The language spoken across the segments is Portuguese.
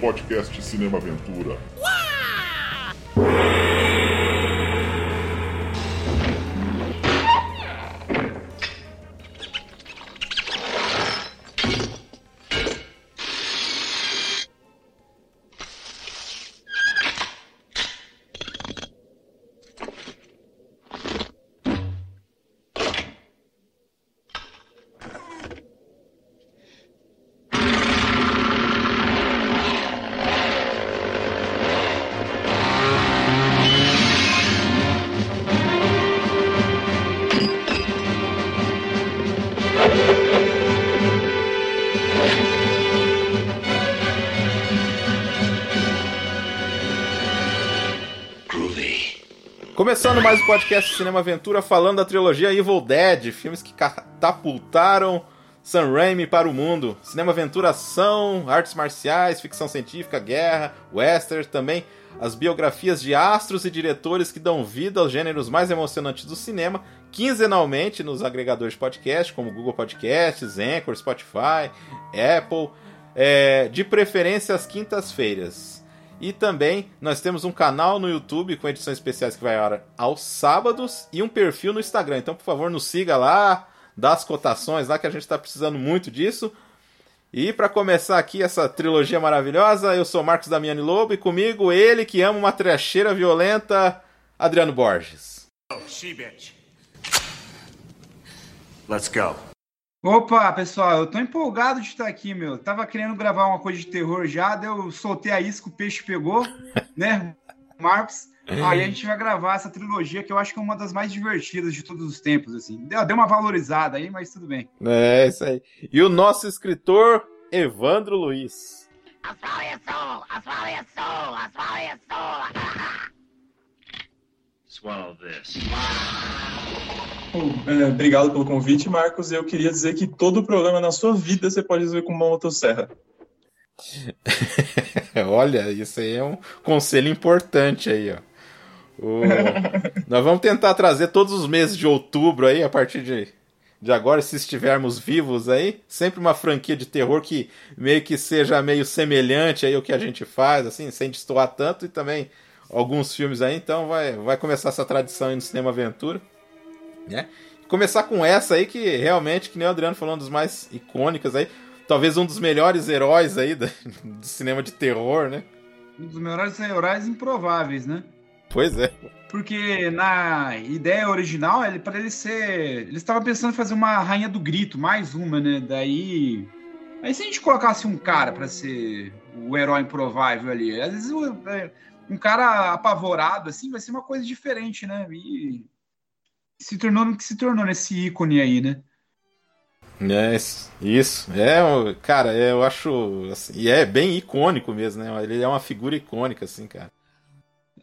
podcast Cinema Aventura. Começando mais o podcast Cinema Aventura falando da trilogia Evil Dead, filmes que catapultaram Sam Raimi para o mundo. Cinema Aventura ação, artes marciais, ficção científica, guerra, western, também as biografias de astros e diretores que dão vida aos gêneros mais emocionantes do cinema, quinzenalmente nos agregadores de podcast, como Google Podcasts, Anchor, Spotify, Apple, é, de preferência às quintas-feiras. E também nós temos um canal no YouTube com edições especiais que vai aos sábados e um perfil no Instagram. Então, por favor, nos siga lá, dá as cotações lá que a gente está precisando muito disso. E para começar aqui essa trilogia maravilhosa, eu sou Marcos Damiani Lobo e comigo ele que ama uma trecheira violenta, Adriano Borges. Oh, she bitch. Let's go. Opa, pessoal, eu tô empolgado de estar aqui, meu. Tava querendo gravar uma coisa de terror já, daí eu soltei a isca, o peixe pegou, né, Marcos? Aí a gente vai gravar essa trilogia que eu acho que é uma das mais divertidas de todos os tempos, assim. Deu, deu uma valorizada aí, mas tudo bem. É, isso aí. E o nosso escritor, Evandro Luiz. Swallow this. É, obrigado pelo convite, Marcos. Eu queria dizer que todo problema na sua vida você pode resolver com uma motosserra. Olha, isso aí é um conselho importante aí, ó. O... Nós vamos tentar trazer todos os meses de outubro aí, a partir de, de agora, se estivermos vivos aí, sempre uma franquia de terror que meio que seja meio semelhante aí ao que a gente faz, assim, sem destoar tanto, e também alguns filmes aí, então vai, vai começar essa tradição aí no Cinema Aventura. Né? Começar com essa aí que realmente, que nem o Adriano falou, um dos mais icônicas aí. Talvez um dos melhores heróis aí do, do cinema de terror, né? Um dos melhores heróis improváveis, né? Pois é. Porque na ideia original, ele para ele ser. Eles estavam pensando em fazer uma Rainha do Grito, mais uma, né? Daí. Aí se a gente colocasse um cara para ser o herói improvável ali, às vezes é, um cara apavorado, assim, vai ser uma coisa diferente, né? E se tornou no que se tornou nesse ícone aí, né? É, isso. É, cara, é, eu acho. Assim, e é bem icônico mesmo, né? Ele é uma figura icônica, assim, cara.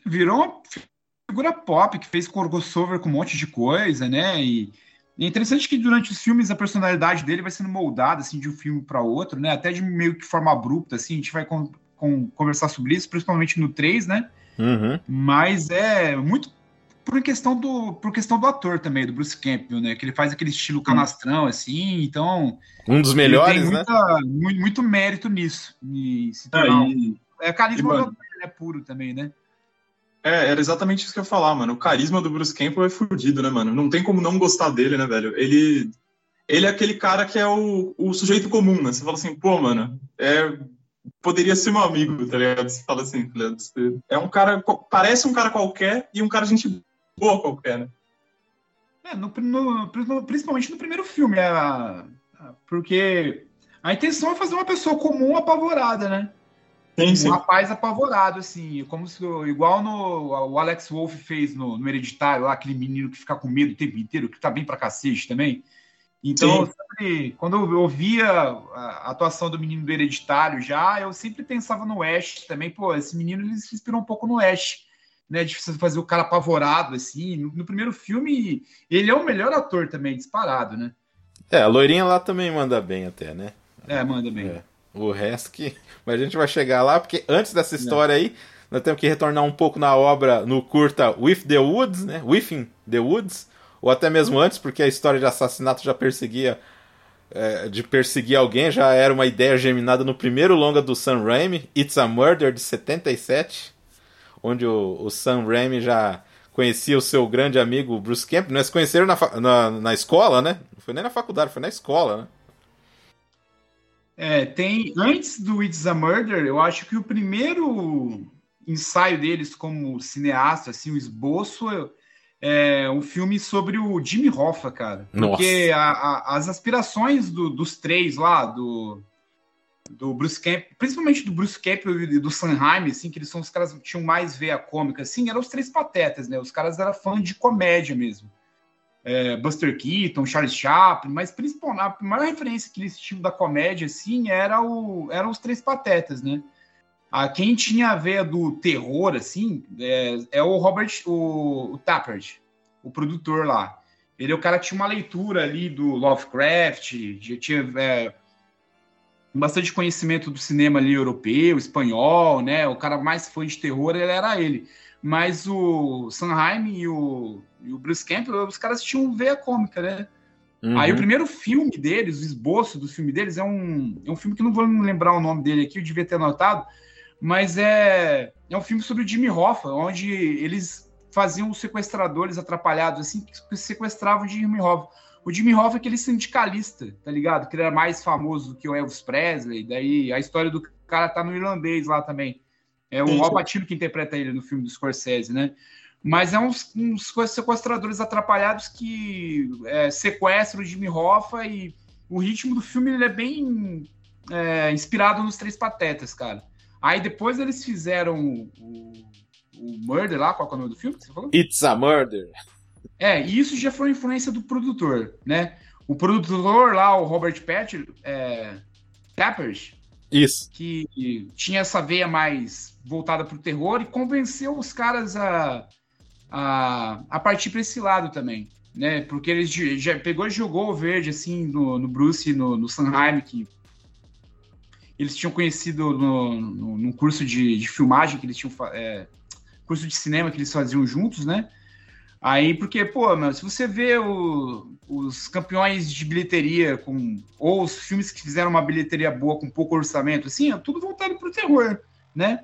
Virou uma figura pop que fez crossover com um monte de coisa, né? E, é interessante que durante os filmes a personalidade dele vai sendo moldada, assim, de um filme para outro, né? Até de meio que forma abrupta, assim. A gente vai com, conversar sobre isso, principalmente no 3, né? Uhum. Mas é muito por questão do por questão do ator também, do Bruce Campbell, né? Que ele faz aquele estilo canastrão, assim, então. Um dos melhores, tem né? muita, né? Muito, muito, mérito nisso. Se tornar, é, é carisma do é puro também, né? É, era exatamente isso que eu ia falar, mano. O carisma do Bruce Campbell é fudido, né, mano? Não tem como não gostar dele, né, velho? Ele. Ele é aquele cara que é o, o sujeito comum, né? Você fala assim, pô, mano, é, poderia ser meu amigo, tá ligado? Você fala assim, tá ligado? É um cara, parece um cara qualquer e um cara gente boa qualquer, né? É, no, no, principalmente no primeiro filme, a, a, porque a intenção é fazer uma pessoa comum apavorada, né? Sim, sim. Um rapaz apavorado, assim, como se igual no o Alex Wolff fez no, no Hereditário, lá, aquele menino que fica com medo o tempo inteiro, que tá bem pra cacete também. Então, sempre, quando eu ouvia a atuação do menino do Hereditário já, eu sempre pensava no Ash também. Pô, esse menino ele se inspirou um pouco no Ash né? De fazer o cara apavorado, assim. No, no, primeiro filme, ele é o melhor ator também, disparado, né? É, a loirinha lá também manda bem até, né? É, manda bem. É. O resto que. Mas a gente vai chegar lá, porque antes dessa história aí, nós temos que retornar um pouco na obra, no curta With the Woods, né? Within the Woods, ou até mesmo antes, porque a história de assassinato já perseguia é, de perseguir alguém já era uma ideia germinada no primeiro longa do Sam Raimi, It's a Murder, de 77, onde o, o Sam Raimi já conhecia o seu grande amigo Bruce Camp. Nós conheceram na, na, na escola, né? Não foi nem na faculdade, foi na escola, né? É, tem. Antes do It's a Murder, eu acho que o primeiro ensaio deles como cineasta, assim, o esboço, é um filme sobre o Jimmy Hoffa, cara. Porque a, a, as aspirações do, dos três lá, do, do Bruce Camp, principalmente do Bruce Camp e do Sanheim, assim, que eles são os caras que tinham mais veia cômica, assim, eram os três patetas, né? Os caras eram fãs de comédia mesmo é, Buster Keaton, Charles Chaplin, mas principalmente a maior referência que eles tinham da comédia assim era o, eram os Três Patetas, né? A quem tinha a veia do terror assim é, é o Robert o, o Tappert, o produtor lá. Ele é o cara que tinha uma leitura ali do Lovecraft, já tinha é, bastante conhecimento do cinema ali europeu, espanhol, né? O cara mais fã de terror ele era ele. Mas o Sanheim e o, e o Bruce Campbell, os caras tinham veia cômica, né? Uhum. Aí o primeiro filme deles, o esboço do filme deles, é um, é um filme que não vou lembrar o nome dele aqui, eu devia ter anotado, mas é, é um filme sobre o Jimmy Hoffa, onde eles faziam os sequestradores atrapalhados, assim, que sequestravam o Jimmy Hoffa. O Jimmy Hoffa é aquele sindicalista, tá ligado? Que ele era mais famoso do que o Elvis Presley, daí a história do cara tá no irlandês lá também. É o Al Pacino que interpreta ele no filme do Scorsese, né? Mas é uns, uns sequestradores atrapalhados que é, sequestram o Jimmy Hoffa e o ritmo do filme ele é bem é, inspirado nos Três Patetas, cara. Aí depois eles fizeram o, o Murder lá, qual é o nome do filme que você falou? It's a Murder. É, e isso já foi influência do produtor, né? O produtor lá, o Robert Patch, é, Peppers, isso. Que tinha essa veia mais voltada para o terror e convenceu os caras a, a, a partir para esse lado também. Né? Porque eles já pegou e jogou o verde assim no, no Bruce e no, no Sanheim, que eles tinham conhecido no, no, num curso de, de filmagem que eles tinham. É, curso de cinema que eles faziam juntos, né? Aí, porque, pô, mano, se você vê o, os campeões de bilheteria com. ou os filmes que fizeram uma bilheteria boa com pouco orçamento, assim, é tudo voltado pro terror, né?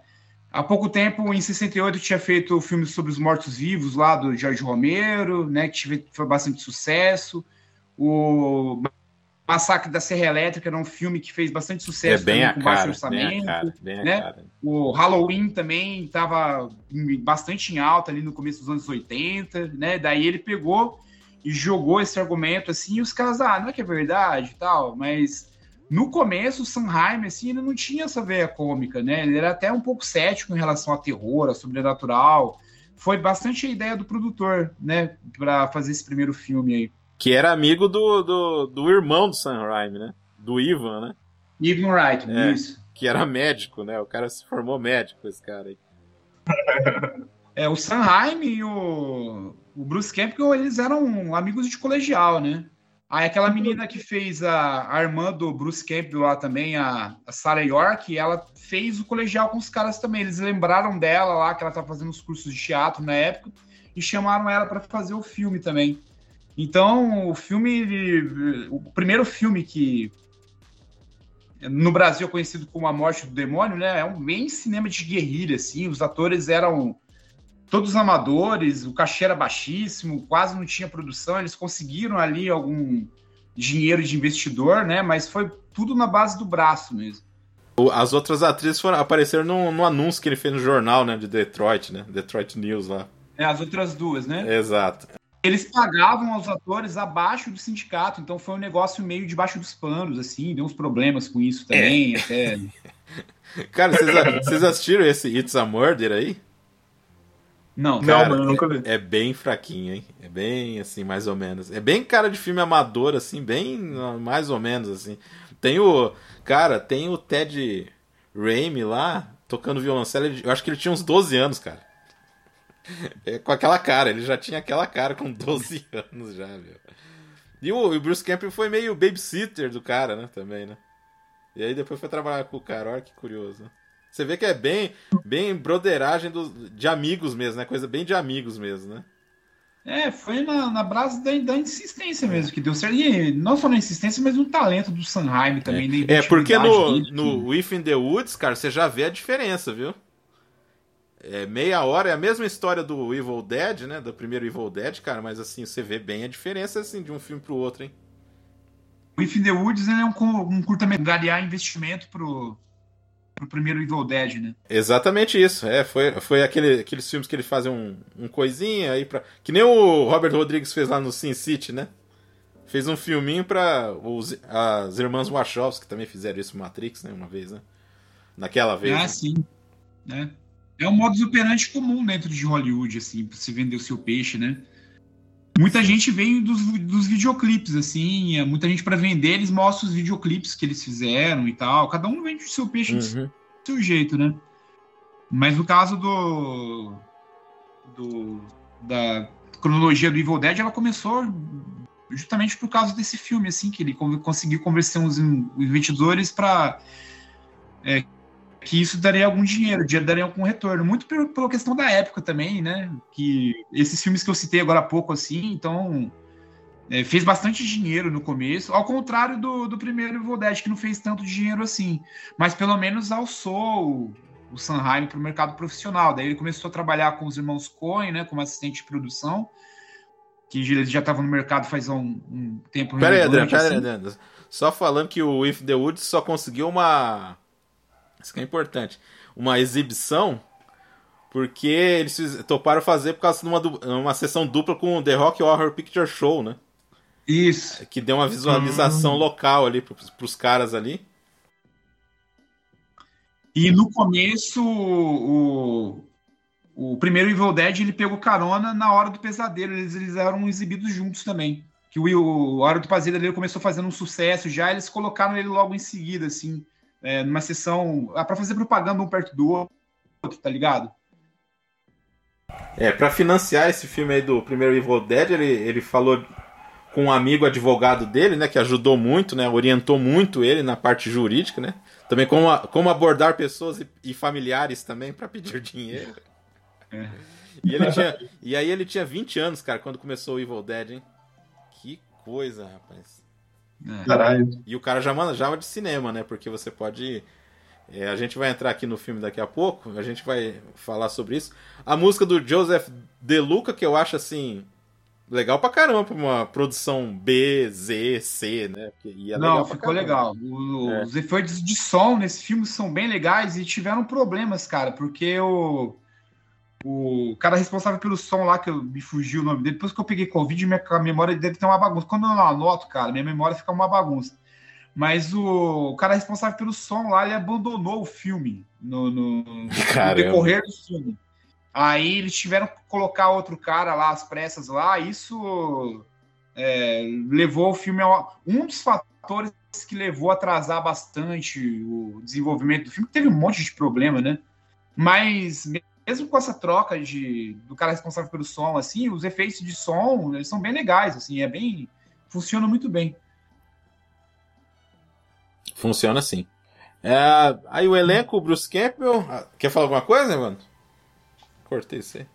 Há pouco tempo, em 68, tinha feito o filme sobre os mortos-vivos lá do Jorge Romero, né? Que foi bastante sucesso. O Massacre da Serra Elétrica era um filme que fez bastante sucesso é bem também, com cara, baixo orçamento. Bem cara, bem né? O Halloween também estava bastante em alta ali no começo dos anos 80, né? Daí ele pegou e jogou esse argumento assim, e os caras, ah, não é que é verdade tal, mas no começo o Sanheim, assim, ele não tinha essa veia cômica, né? Ele era até um pouco cético em relação a terror, a sobrenatural. Foi bastante a ideia do produtor, né, para fazer esse primeiro filme aí. Que era amigo do, do, do irmão do Sam Raimi, né? Do Ivan, né? Ivan Wright, É. isso. Que era médico, né? O cara se formou médico, esse cara aí. É, o Sanheim e o, o Bruce Campbell, eles eram amigos de colegial, né? Aí aquela menina que fez a, a irmã do Bruce Campbell lá também, a, a Sarah York, ela fez o colegial com os caras também. Eles lembraram dela lá, que ela tá fazendo os cursos de teatro na época, e chamaram ela para fazer o filme também. Então, o filme, o primeiro filme que no Brasil é conhecido como A Morte do Demônio, né? É um bem cinema de guerrilha, assim. Os atores eram todos amadores, o cachê era baixíssimo, quase não tinha produção. Eles conseguiram ali algum dinheiro de investidor, né? Mas foi tudo na base do braço mesmo. As outras atrizes foram, apareceram no, no anúncio que ele fez no jornal, né? De Detroit, né? Detroit News lá. É, as outras duas, né? Exato. Eles pagavam aos atores abaixo do sindicato, então foi um negócio meio debaixo dos panos, assim, deu uns problemas com isso também, até. Cara, vocês, assistiram esse It's a Murder aí? Não, Não, Cara, mano, eu nunca vi. É bem fraquinho, hein? É bem assim, mais ou menos. É bem cara de filme amador, assim, bem mais ou menos, assim. Tem o. Cara, tem o Ted Raimi lá, tocando violoncelo. Eu acho que ele tinha uns 12 anos, cara. É, com aquela cara, ele já tinha aquela cara com 12 anos já, meu. E o, o Bruce Campbell foi meio babysitter do cara, né? Também, né? E aí depois foi trabalhar com o cara, olha que curioso. né? Você vê que é bem, bem broderagem do, de amigos mesmo, né? Coisa bem de amigos mesmo, né? É, foi na, na base da, da insistência mesmo que deu certo. E não só na insistência, mas no talento do Sanheim também. É, é porque no, no With in the Woods, cara, você já vê a diferença, viu? É, meia hora é a mesma história do Evil Dead, né? Do primeiro Evil Dead, cara, mas assim, você vê bem a diferença assim, de um filme pro outro, hein? O If in the Woods é um, um curta-metragem investimento pro, pro primeiro Evil Dead, né? Exatamente isso. É, foi, foi aquele, aqueles filmes que ele fazem um, um coisinha aí para Que nem o Robert Rodrigues fez lá no Sin City, né? Fez um filminho pra os, as irmãs Wachowski, que também fizeram isso no Matrix, né? Uma vez, né? Naquela vez. Ah, né? sim. É. é um modus operandi comum dentro de Hollywood, assim, pra se vender o seu peixe, né? Muita gente vem dos, dos videoclipes, assim, é, muita gente para vender, eles mostram os videoclipes que eles fizeram e tal. Cada um vende o seu peixe uhum. do seu jeito, né? Mas no caso do, do da cronologia do Evil Dead, ela começou justamente por causa desse filme, assim, que ele conseguiu convencer uns investidores para é, que isso daria algum dinheiro, daria algum retorno. Muito pela questão da época também, né? Que esses filmes que eu citei agora há pouco, assim, então. É, fez bastante dinheiro no começo, ao contrário do, do primeiro Evil Dead, que não fez tanto dinheiro assim. Mas pelo menos alçou o, o Sanheim para o mercado profissional. Daí ele começou a trabalhar com os irmãos Coen, né, como assistente de produção, que eles já estavam no mercado faz um, um tempo. Pera aí, Adriano, pera aí, assim. Só falando que o If the Woods só conseguiu uma isso que é importante. Uma exibição, porque eles toparam fazer por causa de uma, uma sessão dupla com o The Rock Horror Picture Show, né? Isso. Que deu uma visualização hum. local ali pros, pros caras ali. E no começo, o, o primeiro Evil Dead ele pegou carona na Hora do Pesadelo. Eles, eles eram exibidos juntos também. Que o, o Hora do Pesadelo começou fazendo um sucesso já, eles colocaram ele logo em seguida, assim é, numa sessão. Ah, para fazer propaganda um perto do outro, tá ligado? É, para financiar esse filme aí do primeiro Evil Dead, ele, ele falou com um amigo advogado dele, né, que ajudou muito, né, orientou muito ele na parte jurídica, né, também como, como abordar pessoas e, e familiares também para pedir dinheiro. É. E, ele tinha, e aí ele tinha 20 anos, cara, quando começou o Evil Dead, hein? Que coisa, rapaz. É. Caralho. E o cara já manjava de cinema, né? Porque você pode. É, a gente vai entrar aqui no filme daqui a pouco, a gente vai falar sobre isso. A música do Joseph De Luca, que eu acho assim. Legal pra caramba, pra uma produção B, Z, C, né? É Não, ficou legal. O, é. Os efeitos de som nesse filme são bem legais e tiveram problemas, cara, porque o o cara responsável pelo som lá, que eu, me fugiu o nome dele, depois que eu peguei Covid, minha memória dele tem uma bagunça. Quando eu anoto, cara, minha memória fica uma bagunça. Mas o, o cara responsável pelo som lá, ele abandonou o filme no, no, no decorrer do filme. Aí eles tiveram que colocar outro cara lá, as pressas lá, isso é, levou o filme a um dos fatores que levou a atrasar bastante o desenvolvimento do filme, que teve um monte de problema, né? Mas mesmo com essa troca de do cara responsável pelo som, assim, os efeitos de som, eles são bem legais, assim, é bem funciona muito bem. Funciona sim. É, aí o elenco, o Bruce Campbell, ah, quer falar alguma coisa, mano? Cortei você.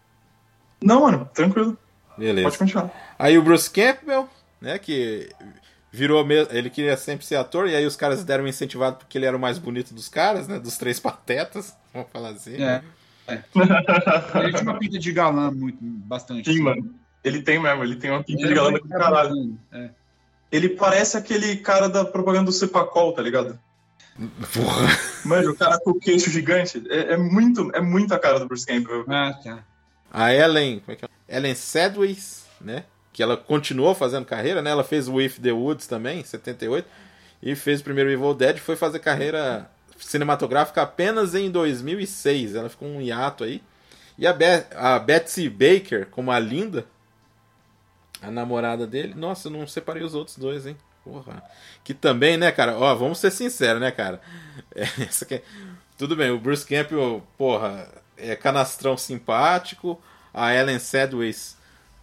Não, mano, tranquilo. Beleza. Pode continuar. Aí o Bruce Campbell, né, que virou ele queria sempre ser ator e aí os caras deram um incentivado porque ele era o mais bonito dos caras, né, dos três patetas, vamos falar assim. É. É. Ele tinha uma pinta de galã muito, bastante. Sim, mano. Ele tem mesmo, ele tem uma pinta de galã do caralho. É. Ele parece aquele cara da propaganda do Cepacol, tá ligado? Porra. Mano, o cara com o queixo gigante. É, é, muito, é muito a cara do Bruce Campbell. Ah, tá. A Ellen, como é que é? Ellen Sedways, né? Que ela continuou fazendo carreira, né? Ela fez o With the Woods também, em 78. E fez o primeiro Evil Dead. Foi fazer carreira cinematográfica apenas em 2006. Ela ficou um hiato aí. E a, Be a Betsy Baker, como a Linda, a namorada dele. Nossa, eu não separei os outros dois, hein? Porra. Que também, né, cara? Ó, vamos ser sinceros, né, cara? É, aqui... Tudo bem, o Bruce Campbell, porra, é canastrão simpático. A Ellen Sedways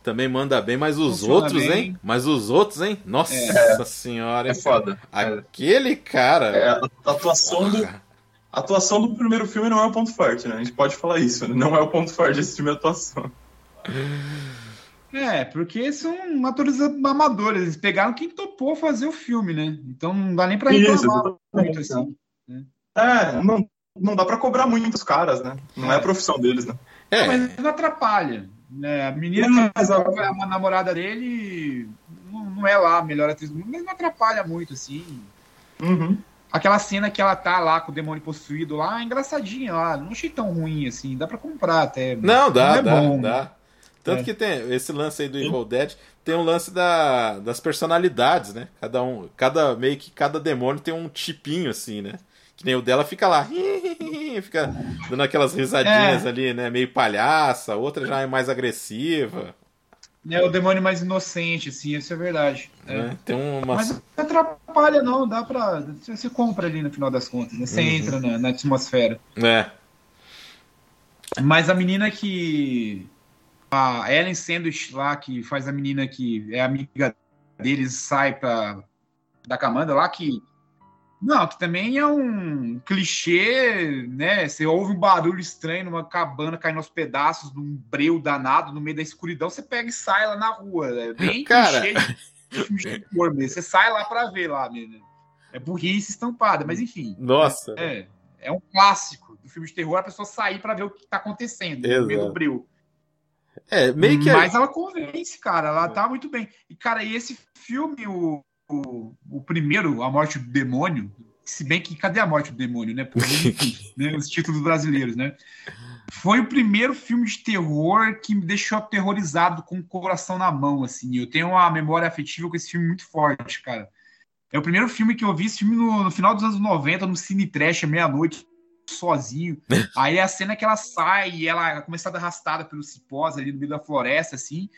também manda bem, mas os Funciona outros, bem. hein? Mas os outros, hein? Nossa é, senhora. É foda. Aquele cara. É, a atuação do. A atuação do primeiro filme não é o ponto forte, né? A gente pode falar isso. Né? Não é o ponto forte desse filme, a atuação. É, porque são atores amadores. Eles pegaram quem topou fazer o filme, né? Então não dá nem pra reclamar muito assim. Né? É, não, não dá pra cobrar muito os caras, né? Não é, é a profissão deles, né? É. Mas não atrapalha. Né? A menina que é uma namorada dele não, não, é lá a melhor atriz do mundo, mas não atrapalha muito, assim. Uhum. Aquela cena que ela tá lá com o demônio possuído lá, é engraçadinha lá. Não achei tão ruim assim. Dá pra comprar até. Não, dá, não é dá, bom. dá. Tanto é. que tem esse lance aí do Evil Dead, tem um lance da, das personalidades, né? Cada um, cada meio que cada demônio tem um tipinho assim, né? Que nem o dela fica lá, fica dando aquelas risadinhas é. ali, né? Meio palhaça, outra já é mais agressiva. É o demônio mais inocente, assim, isso é verdade. É. É, tem uma... Mas não atrapalha, não, dá pra. Você compra ali no final das contas, né? Você uhum. entra na, na atmosfera. É. Mas a menina que. A Ellen Sandwich lá, que faz a menina que é amiga deles, sai pra. Da Camanda lá, que não, que também é um clichê, né? Você ouve um barulho estranho numa cabana caindo aos pedaços, num breu danado, no meio da escuridão, você pega e sai lá na rua. É bem Cara... clichê de terror mesmo. Você sai lá pra ver lá mesmo. É burrice estampada, mas enfim. Nossa. É, é um clássico do filme de terror a pessoa sair para ver o que tá acontecendo Exato. no meio do breu. É, meio que. Mas ela convence, cara. Ela tá muito bem. E, cara, e esse filme, o o, o primeiro, A Morte do Demônio, se bem que cadê a morte do demônio, né? Né, os títulos brasileiros, né? Foi o primeiro filme de terror que me deixou aterrorizado com o coração na mão, assim. Eu tenho uma memória afetiva com esse filme muito forte, cara. É o primeiro filme que eu vi, esse filme no, no final dos anos 90, no Cine Trash, meia-noite, sozinho. Aí a cena que ela sai e ela é começada arrastada pelos cipós ali no meio da floresta, assim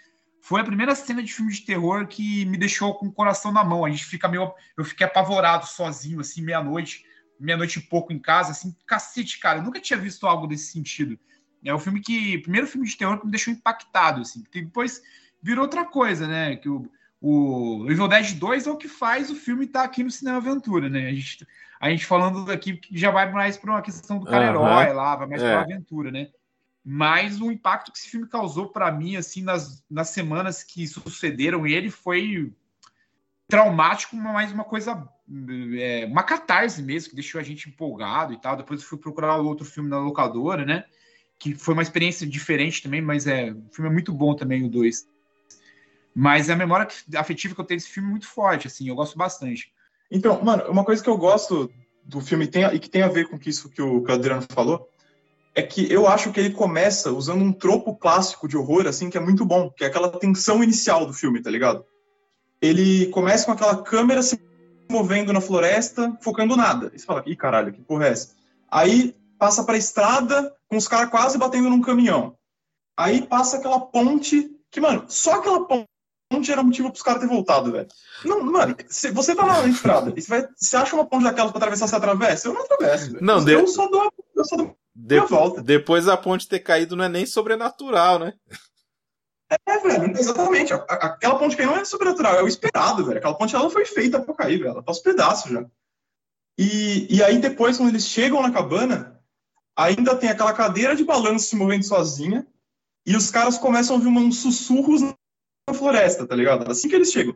foi a primeira cena de filme de terror que me deixou com o coração na mão. A gente fica meio. Eu fiquei apavorado sozinho, assim, meia-noite, meia-noite e pouco em casa, assim, cacete, cara. Eu nunca tinha visto algo desse sentido. É o filme que. Primeiro filme de terror que me deixou impactado, assim. Depois virou outra coisa, né? Que o, o Evil Dead 2 é o que faz o filme estar tá aqui no Cinema Aventura, né? A gente, a gente falando aqui que já vai mais para uma questão do cara herói lá, vai mais é. para aventura, né? Mas o impacto que esse filme causou para mim, assim, nas, nas semanas que sucederam ele foi traumático, mas uma coisa, é, uma catarse mesmo, que deixou a gente empolgado e tal. Depois eu fui procurar outro filme na locadora, né? Que foi uma experiência diferente também, mas é, o filme é muito bom também, o 2. Mas a memória afetiva que eu tenho desse filme é muito forte, assim, eu gosto bastante. Então, mano, uma coisa que eu gosto do filme tem, e que tem a ver com isso que o, Adriano falou, é que eu acho que ele começa usando um tropo clássico de horror, assim, que é muito bom, que é aquela tensão inicial do filme, tá ligado? Ele começa com aquela câmera se movendo na floresta, focando nada. E você fala, ih, caralho, que porra é essa? Aí passa pra estrada, com os caras quase batendo num caminhão. Aí passa aquela ponte, que, mano, só aquela ponte era motivo pros caras terem voltado, velho. Não, mano, você tá na estrada, e você, vai, você acha uma ponte daquelas pra atravessar, você atravessa? Eu não atravesso, velho. Não, eu, deu... só dou, eu só dou de depois da ponte ter caído não é nem sobrenatural, né? É, velho, exatamente. Aquela ponte que não é sobrenatural, é o esperado, velho. Aquela ponte ela foi feita pra cair, velho. Ela tá aos pedaços já. E, e aí depois, quando eles chegam na cabana, ainda tem aquela cadeira de balanço se movendo sozinha e os caras começam a ouvir uns sussurros na floresta, tá ligado? Assim que eles chegam.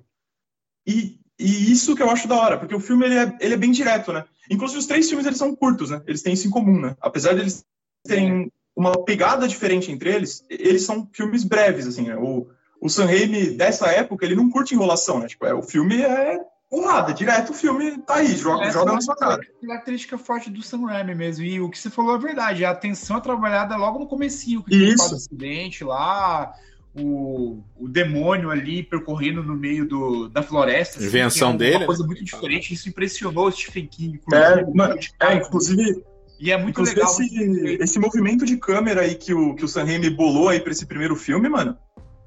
E, e isso que eu acho da hora, porque o filme ele é, ele é bem direto, né? Inclusive, os três filmes eles são curtos, né? Eles têm isso em comum, né? Apesar de eles terem uma pegada diferente entre eles, eles são filmes breves, assim, né? O, o Sam Raimi, dessa época, ele não curte enrolação, né? Tipo, é, o filme é porrada, direto o filme tá aí, joga, Essa joga na sua cara. É característica forte do Sam Raimi mesmo, e o que você falou é verdade, a atenção é trabalhada logo no comecinho, que Isso. o acidente lá, o, o demônio ali percorrendo no meio do, da floresta. Assim, Invenção é dele. Uma coisa muito diferente. Isso impressionou o Stephen King. É, mano, é, inclusive. E é muito legal. Esse, esse movimento de câmera aí que o, que o Sam Raimi bolou aí pra esse primeiro filme, mano,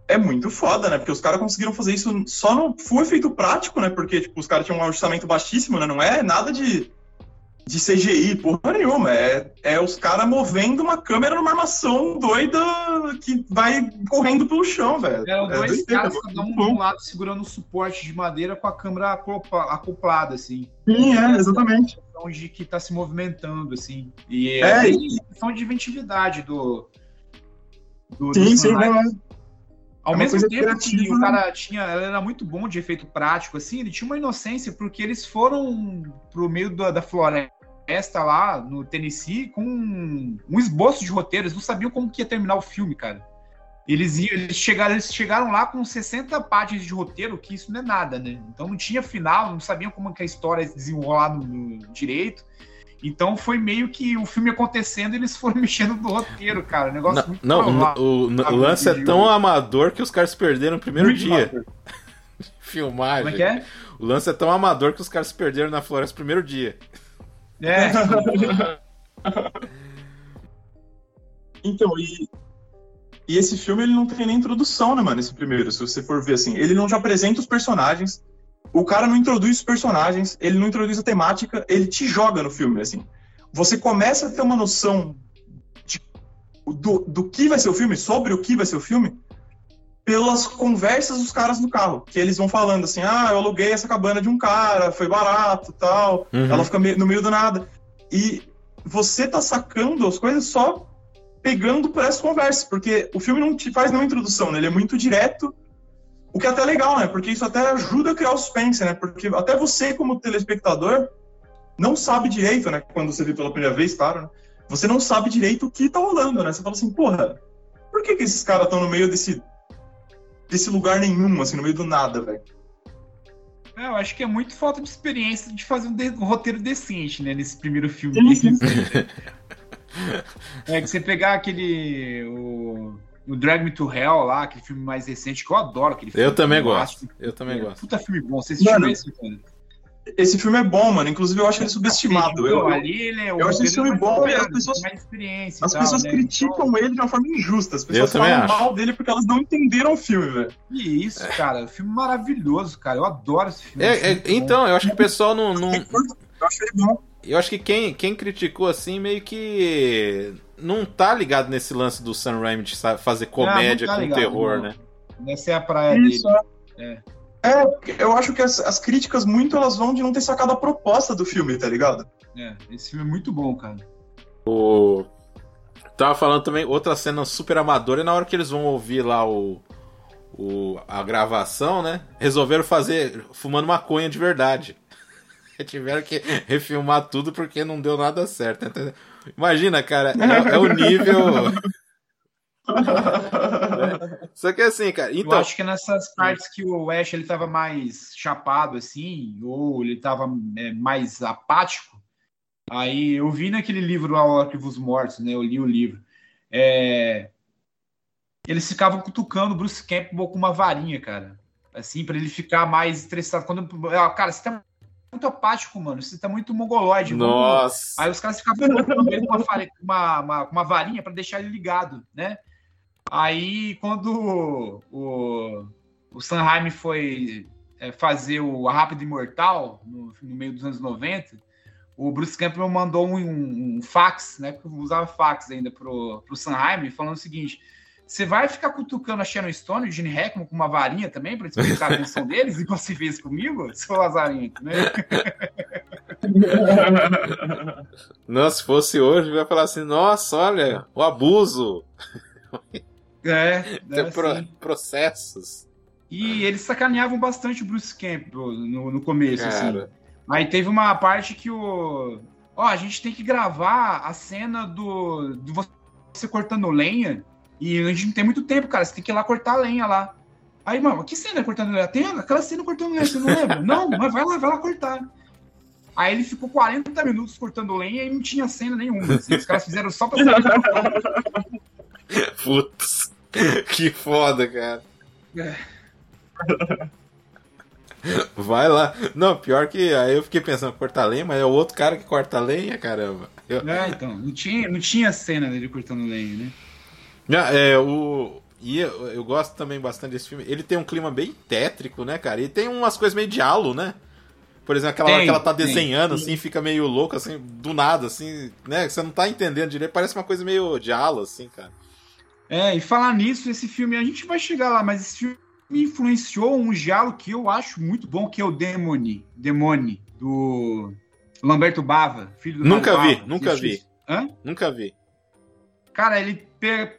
é muito foda, né? Porque os caras conseguiram fazer isso só no full efeito prático, né? Porque, tipo, os caras tinham um orçamento baixíssimo, né? Não é nada de de CGI, porra nenhuma. É, é os caras movendo uma câmera numa armação doida que vai correndo pelo chão, velho. É, dois é caras, cada um de um lado segurando um suporte de madeira com a câmera acoplada, assim. Sim, é, exatamente. Onde que tá se movimentando, assim. E é, é questão de inventividade do. do sim, do sim, é. Ao É mesmo tempo que criativa, o né? cara tinha, ele era muito bom de efeito prático, assim, ele tinha uma inocência, porque eles foram pro meio da, da floresta lá no Tennessee com um, um esboço de roteiro, eles não sabiam como que ia terminar o filme, cara. Eles, iam, eles, chegaram, eles chegaram lá com 60 páginas de roteiro, que isso não é nada, né? Então não tinha final, não sabiam como que a história ia se desenrolar no, no direito. Então foi meio que o filme acontecendo e eles foram mexendo no roteiro, cara. Um negócio Não, muito não, provável. o, o- o lance é tão amador que os caras se perderam no primeiro Muito dia. Filmagem. Como é que é? O lance é tão amador que os caras se perderam na floresta no primeiro dia. É, Então, e, e esse filme ele não tem nem introdução, né, mano? Esse primeiro, se você for ver assim. Ele não te apresenta os personagens, o cara não introduz os personagens, ele não introduz a temática, ele te joga no filme, assim. Você começa a ter uma noção de- do, do que vai ser o filme, sobre o que vai ser o filme, pelas conversas dos caras no carro. Que eles vão falando assim: ah, eu aluguei essa cabana de um cara, foi barato tal. Uhum. Ela fica no meio do nada. E você tá sacando as coisas só pegando por essas conversas, porque o filme não te faz nenhuma introdução, né? Ele é muito direto, o que é até legal, né? Porque isso até ajuda a criar o suspense, né? Porque até você, como telespectador, não sabe direito, né? Quando você vê pela primeira vez, claro, né? Você não sabe direito o que tá rolando, né? Você fala assim, porra, por que, que esses caras estão no meio desse, desse lugar nenhum, assim, no meio do nada, velho? É, eu acho que é muito falta de experiência de fazer um, de- um roteiro decente, né? Nesse primeiro filme. Sim, sim. É que você pegar aquele. O, o Drag Me to Hell lá, aquele filme mais recente, que eu adoro aquele filme. Eu também gosto. Eu também é, gosto. Puta filme bom. Você assistiu Mano, esse, cara? Esse filme é bom, mano. Inclusive, eu acho ele subestimado. Eu, eu- ali ele é eu acho esse filme bom e as pessoas- As tal, pessoas né? criticam ele de uma forma injusta. As pessoas também falam acho. mal dele porque elas não entenderam o filme, velho. Que isso, cara. Filme maravilhoso, cara. Eu adoro esse filme. É, é, bom. então, eu acho que o pessoal não. não- Eu acho ele bom. eu acho que quem, quem criticou assim meio que não tá ligado nesse lance do Sam Raimi de fazer comédia não tá com ligado, terror, não. né? Essa é a praia Isso, dele. é. É, eu acho que as, as críticas muito elas vão de não ter sacado a proposta do filme, tá ligado? É, esse filme é muito bom, cara. O... Tava falando também, outra cena super amadora é na hora que eles vão ouvir lá o, o a gravação, né? Resolveram fazer fumando maconha de verdade. Tiveram que refilmar tudo porque não deu nada certo. entendeu? Imagina, cara, é, é o nível. Só que assim, cara, eu então. acho que nessas partes que o Ash ele tava mais chapado, assim, ou ele tava é, mais apático, aí eu vi naquele livro lá, o Arquivos Mortos, né? Eu li o livro. É, Eles ficavam cutucando o Bruce Campbell com uma varinha, cara. Assim, pra ele ficar mais estressado. Quando... Ah, Cara, você tá muito apático, mano. Você tá muito mongoloide. vamos- Nossa. Aí os caras ficavam com uma, uma, uma varinha para deixar ele ligado, né? Aí quando o, o, Sanheim foi é, fazer o A Rápida Imortal, no, no meio dos anos 90, o Bruce Campbell mandou um, um- um fax, né? Porque eu usava fax ainda pro, pro Sanheim, falando o seguinte. Você vai ficar cutucando a Sharon Stone e o Gene Hackman com uma varinha também para despertar a atenção deles, igual você fez comigo, seu Lazarento, né? Não, se fosse hoje, vai falar assim: nossa, olha, o abuso, É, tem é pro- assim. processos. E eles sacaneavam bastante o Bruce Campbell no, no começo, assim. Cara, Aí teve uma parte que o. Ó, a gente tem que gravar a cena do. de você cortando lenha. E a gente não tem muito tempo, cara. Você tem que ir lá cortar a lenha lá. Aí, mano, que cena cortando lenha? Tem aquela cena cortando lenha, você não lembra? não, mas vai lá, vai lá cortar. Aí ele ficou 40 minutos cortando lenha e não tinha cena nenhuma. assim. Os caras fizeram só pra saber. putz, que foda, cara. É. Vai lá. Não, pior que aí eu fiquei pensando, cortar lenha, mas é o outro cara que corta lenha, caramba. Eu- É, então, não tinha, não tinha cena dele cortando lenha, né? Ah, é, o. E eu, eu gosto também bastante desse filme. Ele tem um clima bem tétrico, né, cara? E tem umas coisas meio de halo, né? Por exemplo, aquela hora Tem, que ela tá tem. desenhando, assim, fica meio louco, assim, do nada, assim, né? Você não tá entendendo direito. Parece uma coisa meio de halo, assim, cara. É, e falar nisso, esse filme, a gente vai chegar lá, mas esse filme influenciou um diálogo que eu acho muito bom, que é o Demone, Demone, do Lamberto Bava, filho do Nunca Mário vi, Bava. nunca vi. isso? Hã? Nunca vi. Cara, ele pe-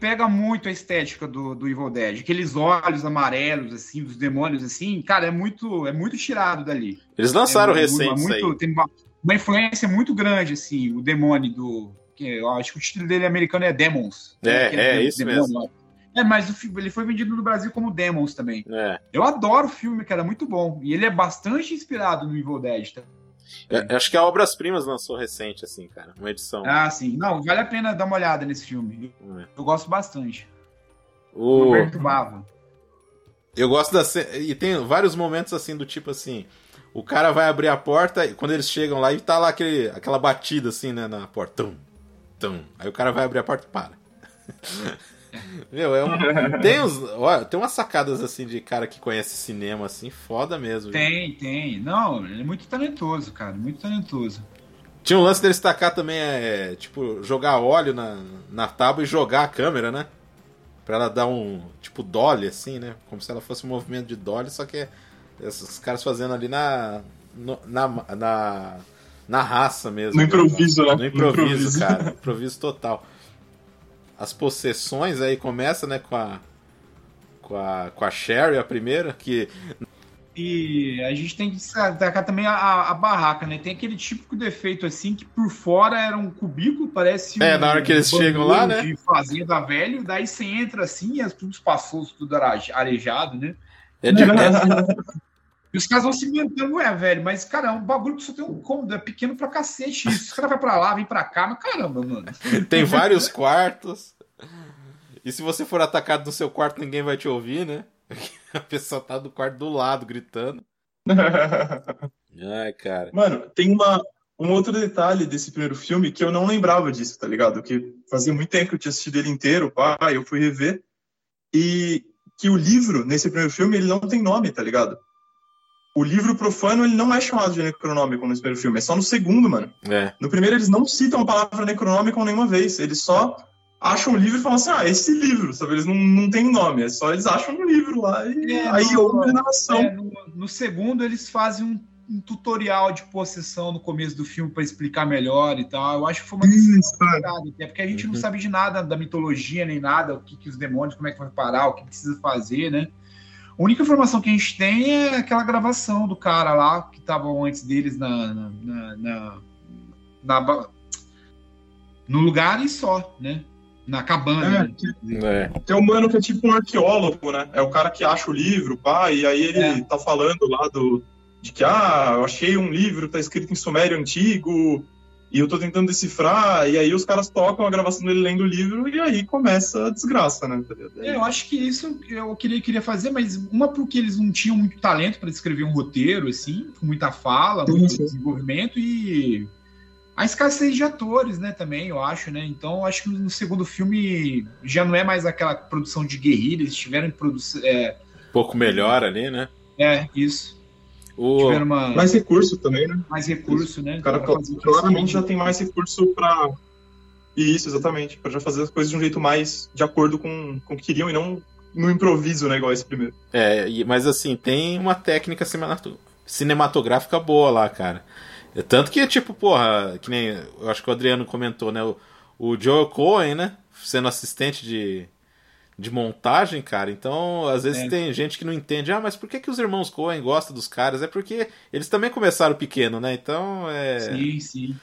pega muito a estética do, do Evil Dead. Aqueles olhos amarelos, assim, dos demônios, assim, cara, é muito, é muito tirado dali. Eles lançaram é, recente muito, aí. Tem uma, uma, influência muito grande, assim, o demônio do... Que eu acho que o título dele americano é Demons. É, né, é, isso demônio, mesmo. É, mas o, ele foi vendido no Brasil como Demons também. É. Eu adoro o filme, cara, muito bom. E ele é bastante inspirado no Evil Dead, tá? É, acho que a Obras Primas lançou recente, assim, cara. Uma edição. Ah, sim. Não, vale a pena dar uma olhada nesse filme. É. Eu gosto bastante. O... Roberto Bava. Eu gosto da. E tem vários momentos assim, do tipo assim. O cara vai abrir a porta e quando eles chegam lá e tá lá aquele, aquela batida assim, né, na porta. Tum, tum. Aí o cara vai abrir a porta e para. Meu, é um, tem, uns, ó, tem umas sacadas assim de cara que conhece cinema, assim, foda mesmo. Tem, gente. tem. Não, ele é muito talentoso, cara, muito talentoso. Tinha um lance dele destacar também, é, tipo, jogar óleo na, na tábua e jogar a câmera, né? Pra ela dar um, tipo, dolly, assim, né? Como se ela fosse um movimento de dolly, só que esses caras fazendo ali na, na, na, na raça mesmo. No improviso, né? No improviso, no improviso. cara. improviso total as possessões aí começa, né, com a com a, com a Sherry, a primeira, que e a gente tem que destacar também a, a, barraca, né? Tem aquele típico defeito assim que por fora era um cubículo, parece É, um, na hora que eles chegam lá, né? De fazenda velho, daí você entra assim e tudo passou, tudo arejado, né? É de... E os caras vão se inventando, ué, velho, mas, cara, é um bagulho que só tem um cômodo, é pequeno pra cacete. Isso. Os caras vão pra lá, vem pra cá, mas caramba, mano. Tem vários quartos. E se você for atacado no seu quarto, ninguém vai te ouvir, né? A pessoa tá do quarto do lado gritando. Ai, cara. Mano, tem uma, um outro detalhe desse primeiro filme que eu não lembrava disso, tá ligado? Que fazia muito tempo que eu tinha assistido ele inteiro, pá, eu fui rever. E que o livro, nesse primeiro filme, ele não tem nome, tá ligado? O livro profano ele não é chamado de Necronômico no primeiro filme, é só no segundo, mano. É. No primeiro eles não citam a palavra Necronômico nenhuma vez, eles só acham o livro e falam assim, ah, esse livro, sabe? Eles não, não tem nome, é só eles acham um livro lá e é, aí houve a narração. É, no, no, segundo eles fazem um, um, tutorial de possessão no começo do filme para explicar melhor e tal. Eu acho que foi uma decisão até porque a gente uhum. não sabe de nada da mitologia nem nada, o que, que os demônios, como é que vai parar, o que precisa fazer, né? A única informação que a gente tem é aquela gravação do cara lá que estava antes deles na, na, na, na, no lugar e só, né? Na cabana. É, né? é. Tem um mano que é tipo um arqueólogo, né? É o cara que acha o livro, pá, e aí ele é. tá falando lá do de que ah, eu achei um livro, tá escrito em sumério antigo, e eu tô tentando decifrar, e aí os caras tocam a gravação dele lendo o livro, e aí começa a desgraça, né? É, eu acho que isso eu queria, queria fazer, mas uma porque eles não tinham muito talento para escrever um roteiro, assim, com muita fala, muito sim. desenvolvimento, e a escassez de atores, né, também, eu acho, né? Então, eu acho que no segundo filme já não é mais aquela produção de guerrilha, eles tiveram produzir. É... Um pouco melhor ali, né? É, isso. O... Uma... Mais recurso também, né? Mais recurso, né? O cara claramente já tem mais recurso para isso, exatamente, para já fazer as coisas de um jeito mais de acordo com, com o que queriam e não no improviso, né, igual esse primeiro. É, mas assim, tem uma técnica cinematográfica boa lá, cara. É tanto que, tipo, porra, que nem eu acho que o Adriano comentou, né? O, o Joe Cohen, né? Sendo assistente de, de montagem, cara. Então, às vezes é. tem gente que não entende. Ah, mas por que, que os irmãos Coen gostam dos caras? É porque eles também começaram pequeno, né? Então, é... Sim, sim.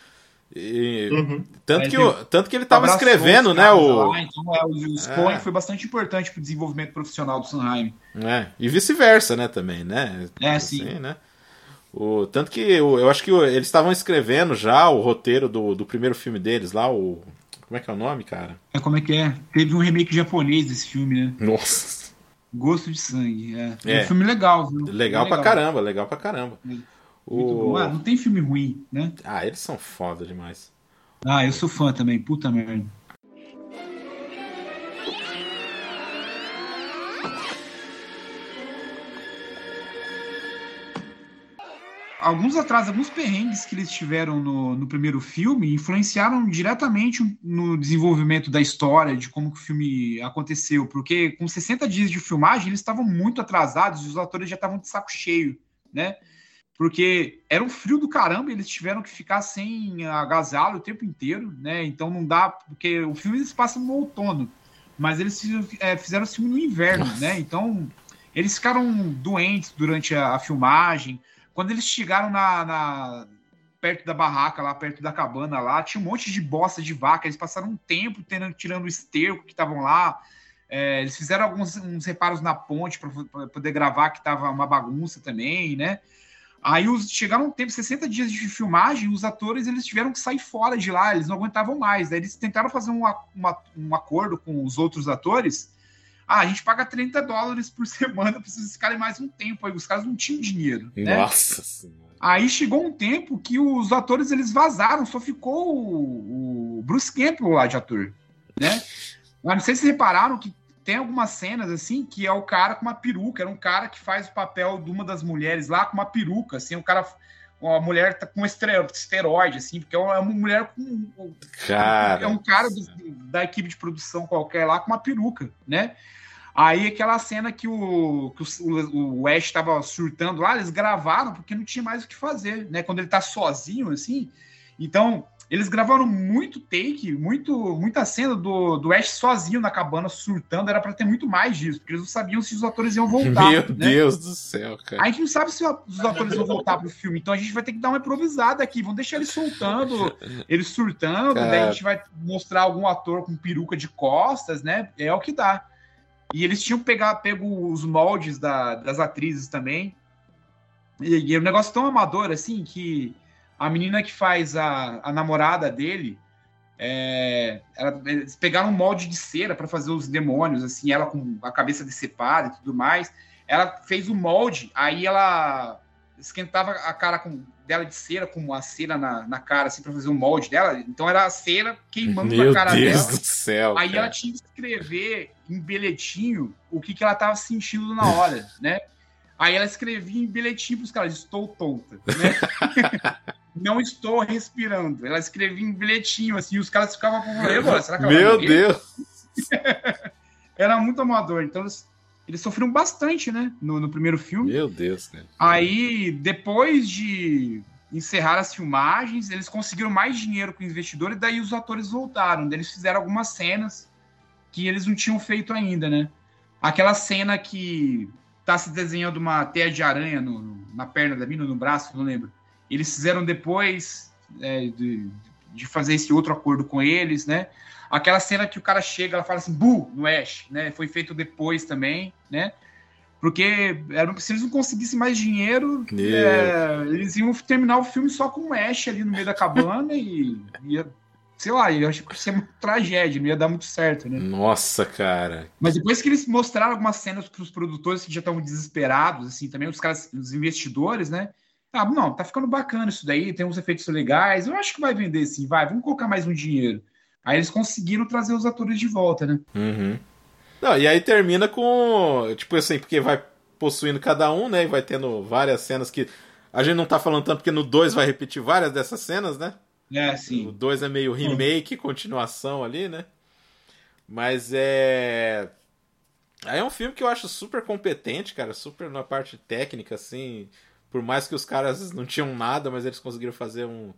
E... Uhum. Tanto, é, que o... Tanto que ele estava escrevendo, né? O... Lá, então, é, os é. Coen foi bastante importante para o desenvolvimento profissional do Sanheim. É. E vice-versa, né? Também, né? É, assim, sim. Né? O... Tanto que eu, eu acho que eles estavam escrevendo já o roteiro do, do primeiro filme deles lá, o como é que é o nome, cara? É como é que é? Teve um remake japonês desse filme, né? Nossa. Gosto de Sangue, é. é. um filme legal, viu? Legal, legal pra caramba, legal pra caramba. É. O... Ah, não tem filme ruim, né? Ah, eles são foda demais. Ah, eu sou fã também, puta merda. Alguns atrasos, alguns perrengues que eles tiveram no, no primeiro filme influenciaram diretamente no desenvolvimento da história, de como que o filme aconteceu, porque com 60 dias de filmagem eles estavam muito atrasados e os atores já estavam de saco cheio, né? Porque era um frio do caramba, eles tiveram que ficar sem agasalho o tempo inteiro, né? Então não dá, porque o filme se passa no outono. mas eles é, fizeram o filme no inverno, Nossa. né? Então, eles ficaram doentes durante a, a filmagem. Quando eles chegaram na, na, perto da barraca, lá perto da cabana lá, tinha um monte de bosta de vaca. Eles passaram um tempo tendo, tirando o esterco que estavam lá. É, eles fizeram alguns uns reparos na ponte para poder gravar, que estava uma bagunça também, né? Aí os, chegaram um tempo, 60 dias de filmagem, os atores eles tiveram que sair fora de lá, eles não aguentavam mais. Eles tentaram fazer um, uma, um acordo com os outros atores. Ah, a gente paga 30 dólares por semana para vocês ficarem mais um tempo. Aí os caras não tinham dinheiro. Né? Nossa Senhora. Aí chegou um tempo que os atores eles vazaram, só ficou o, o Bruce Campbell lá de ator, né? Mas não sei se repararam que tem algumas cenas assim que é o cara com uma peruca, era um cara que faz o papel de uma das mulheres lá com uma peruca, assim, o cara uma mulher tá com esteroide, assim, porque é uma mulher com. Cara. É um cara do, da equipe de produção qualquer lá com uma peruca, né? Aí aquela cena que o, que o, o estava surtando lá, eles gravaram porque não tinha mais o que fazer, né? Quando ele tá sozinho, assim. Então, eles gravaram muito take, muito, muita cena do, do Ash sozinho na cabana, surtando. Era para ter muito mais disso, porque eles não sabiam se os atores iam voltar. Meu né? Deus do céu, cara. A gente não sabe se os atores vão voltar pro filme, então a gente vai ter que dar uma improvisada aqui. Vamos deixar eles soltando, eles surtando, cara... daí a gente vai mostrar algum ator com peruca de costas, né? É o que dá. E eles tinham pegar, pego os moldes da, das atrizes também. E, e é um negócio tão amador assim que a menina que faz a, a namorada dele, é, ela, eles pegaram um molde de cera para fazer os demônios, assim, ela com a cabeça decepada e tudo mais. Ela fez o molde, aí ela esquentava a cara com, dela de cera, com a cera na, na cara, assim, para fazer o molde dela. Então era a cera queimando Meu na cara Deus dela. do céu. Aí cara. ela tinha que escrever em bilhetinho o que, que ela tava sentindo na hora, né? Aí ela escrevia em bilhetinho pros caras, estou tonta, né? não estou respirando. Ela escrevia em bilhetinho, assim, e os caras ficavam com agora, será que ela Meu? Deus. Era muito amador, então eles, eles sofreram bastante, né, no, no primeiro filme. Meu Deus, cara. Aí, depois de encerrar as filmagens, eles conseguiram mais dinheiro com o investidor e daí os atores voltaram. Eles fizeram algumas cenas que eles não tinham feito ainda, né? Aquela cena que tá se desenhando uma teia de aranha no, na perna da mina, no braço, não lembro. Eles fizeram depois é, de, de fazer esse outro acordo com eles, né? Aquela cena que o cara chega, ela fala assim, bu, no Ash, né? Foi feito depois também, né? Porque era, se eles não conseguissem mais dinheiro, é, eles iam terminar o filme só com o Ash ali no meio da cabana e ia, sei lá, eu acho que ia ser uma tragédia, não ia dar muito certo, né? Nossa, cara. Mas depois que eles mostraram algumas cenas para os produtores que já estavam desesperados, assim, também os caras, os investidores, né? Ah, não, tá ficando bacana isso daí, tem uns efeitos legais, eu acho que vai vender sim, vai, vamos colocar mais um dinheiro. Aí eles conseguiram trazer os atores de volta, né? Uhum. Não, e aí termina com. Tipo assim, porque vai possuindo cada um, né? E vai tendo várias cenas que. A gente não tá falando tanto porque no 2 vai repetir várias dessas cenas, né? É, sim. O 2 é meio remake, continuação ali, né? Mas é. Aí é um filme que eu acho super competente, cara, super na parte técnica, assim. Por mais que os caras não tinham nada, mas eles conseguiram fazer um,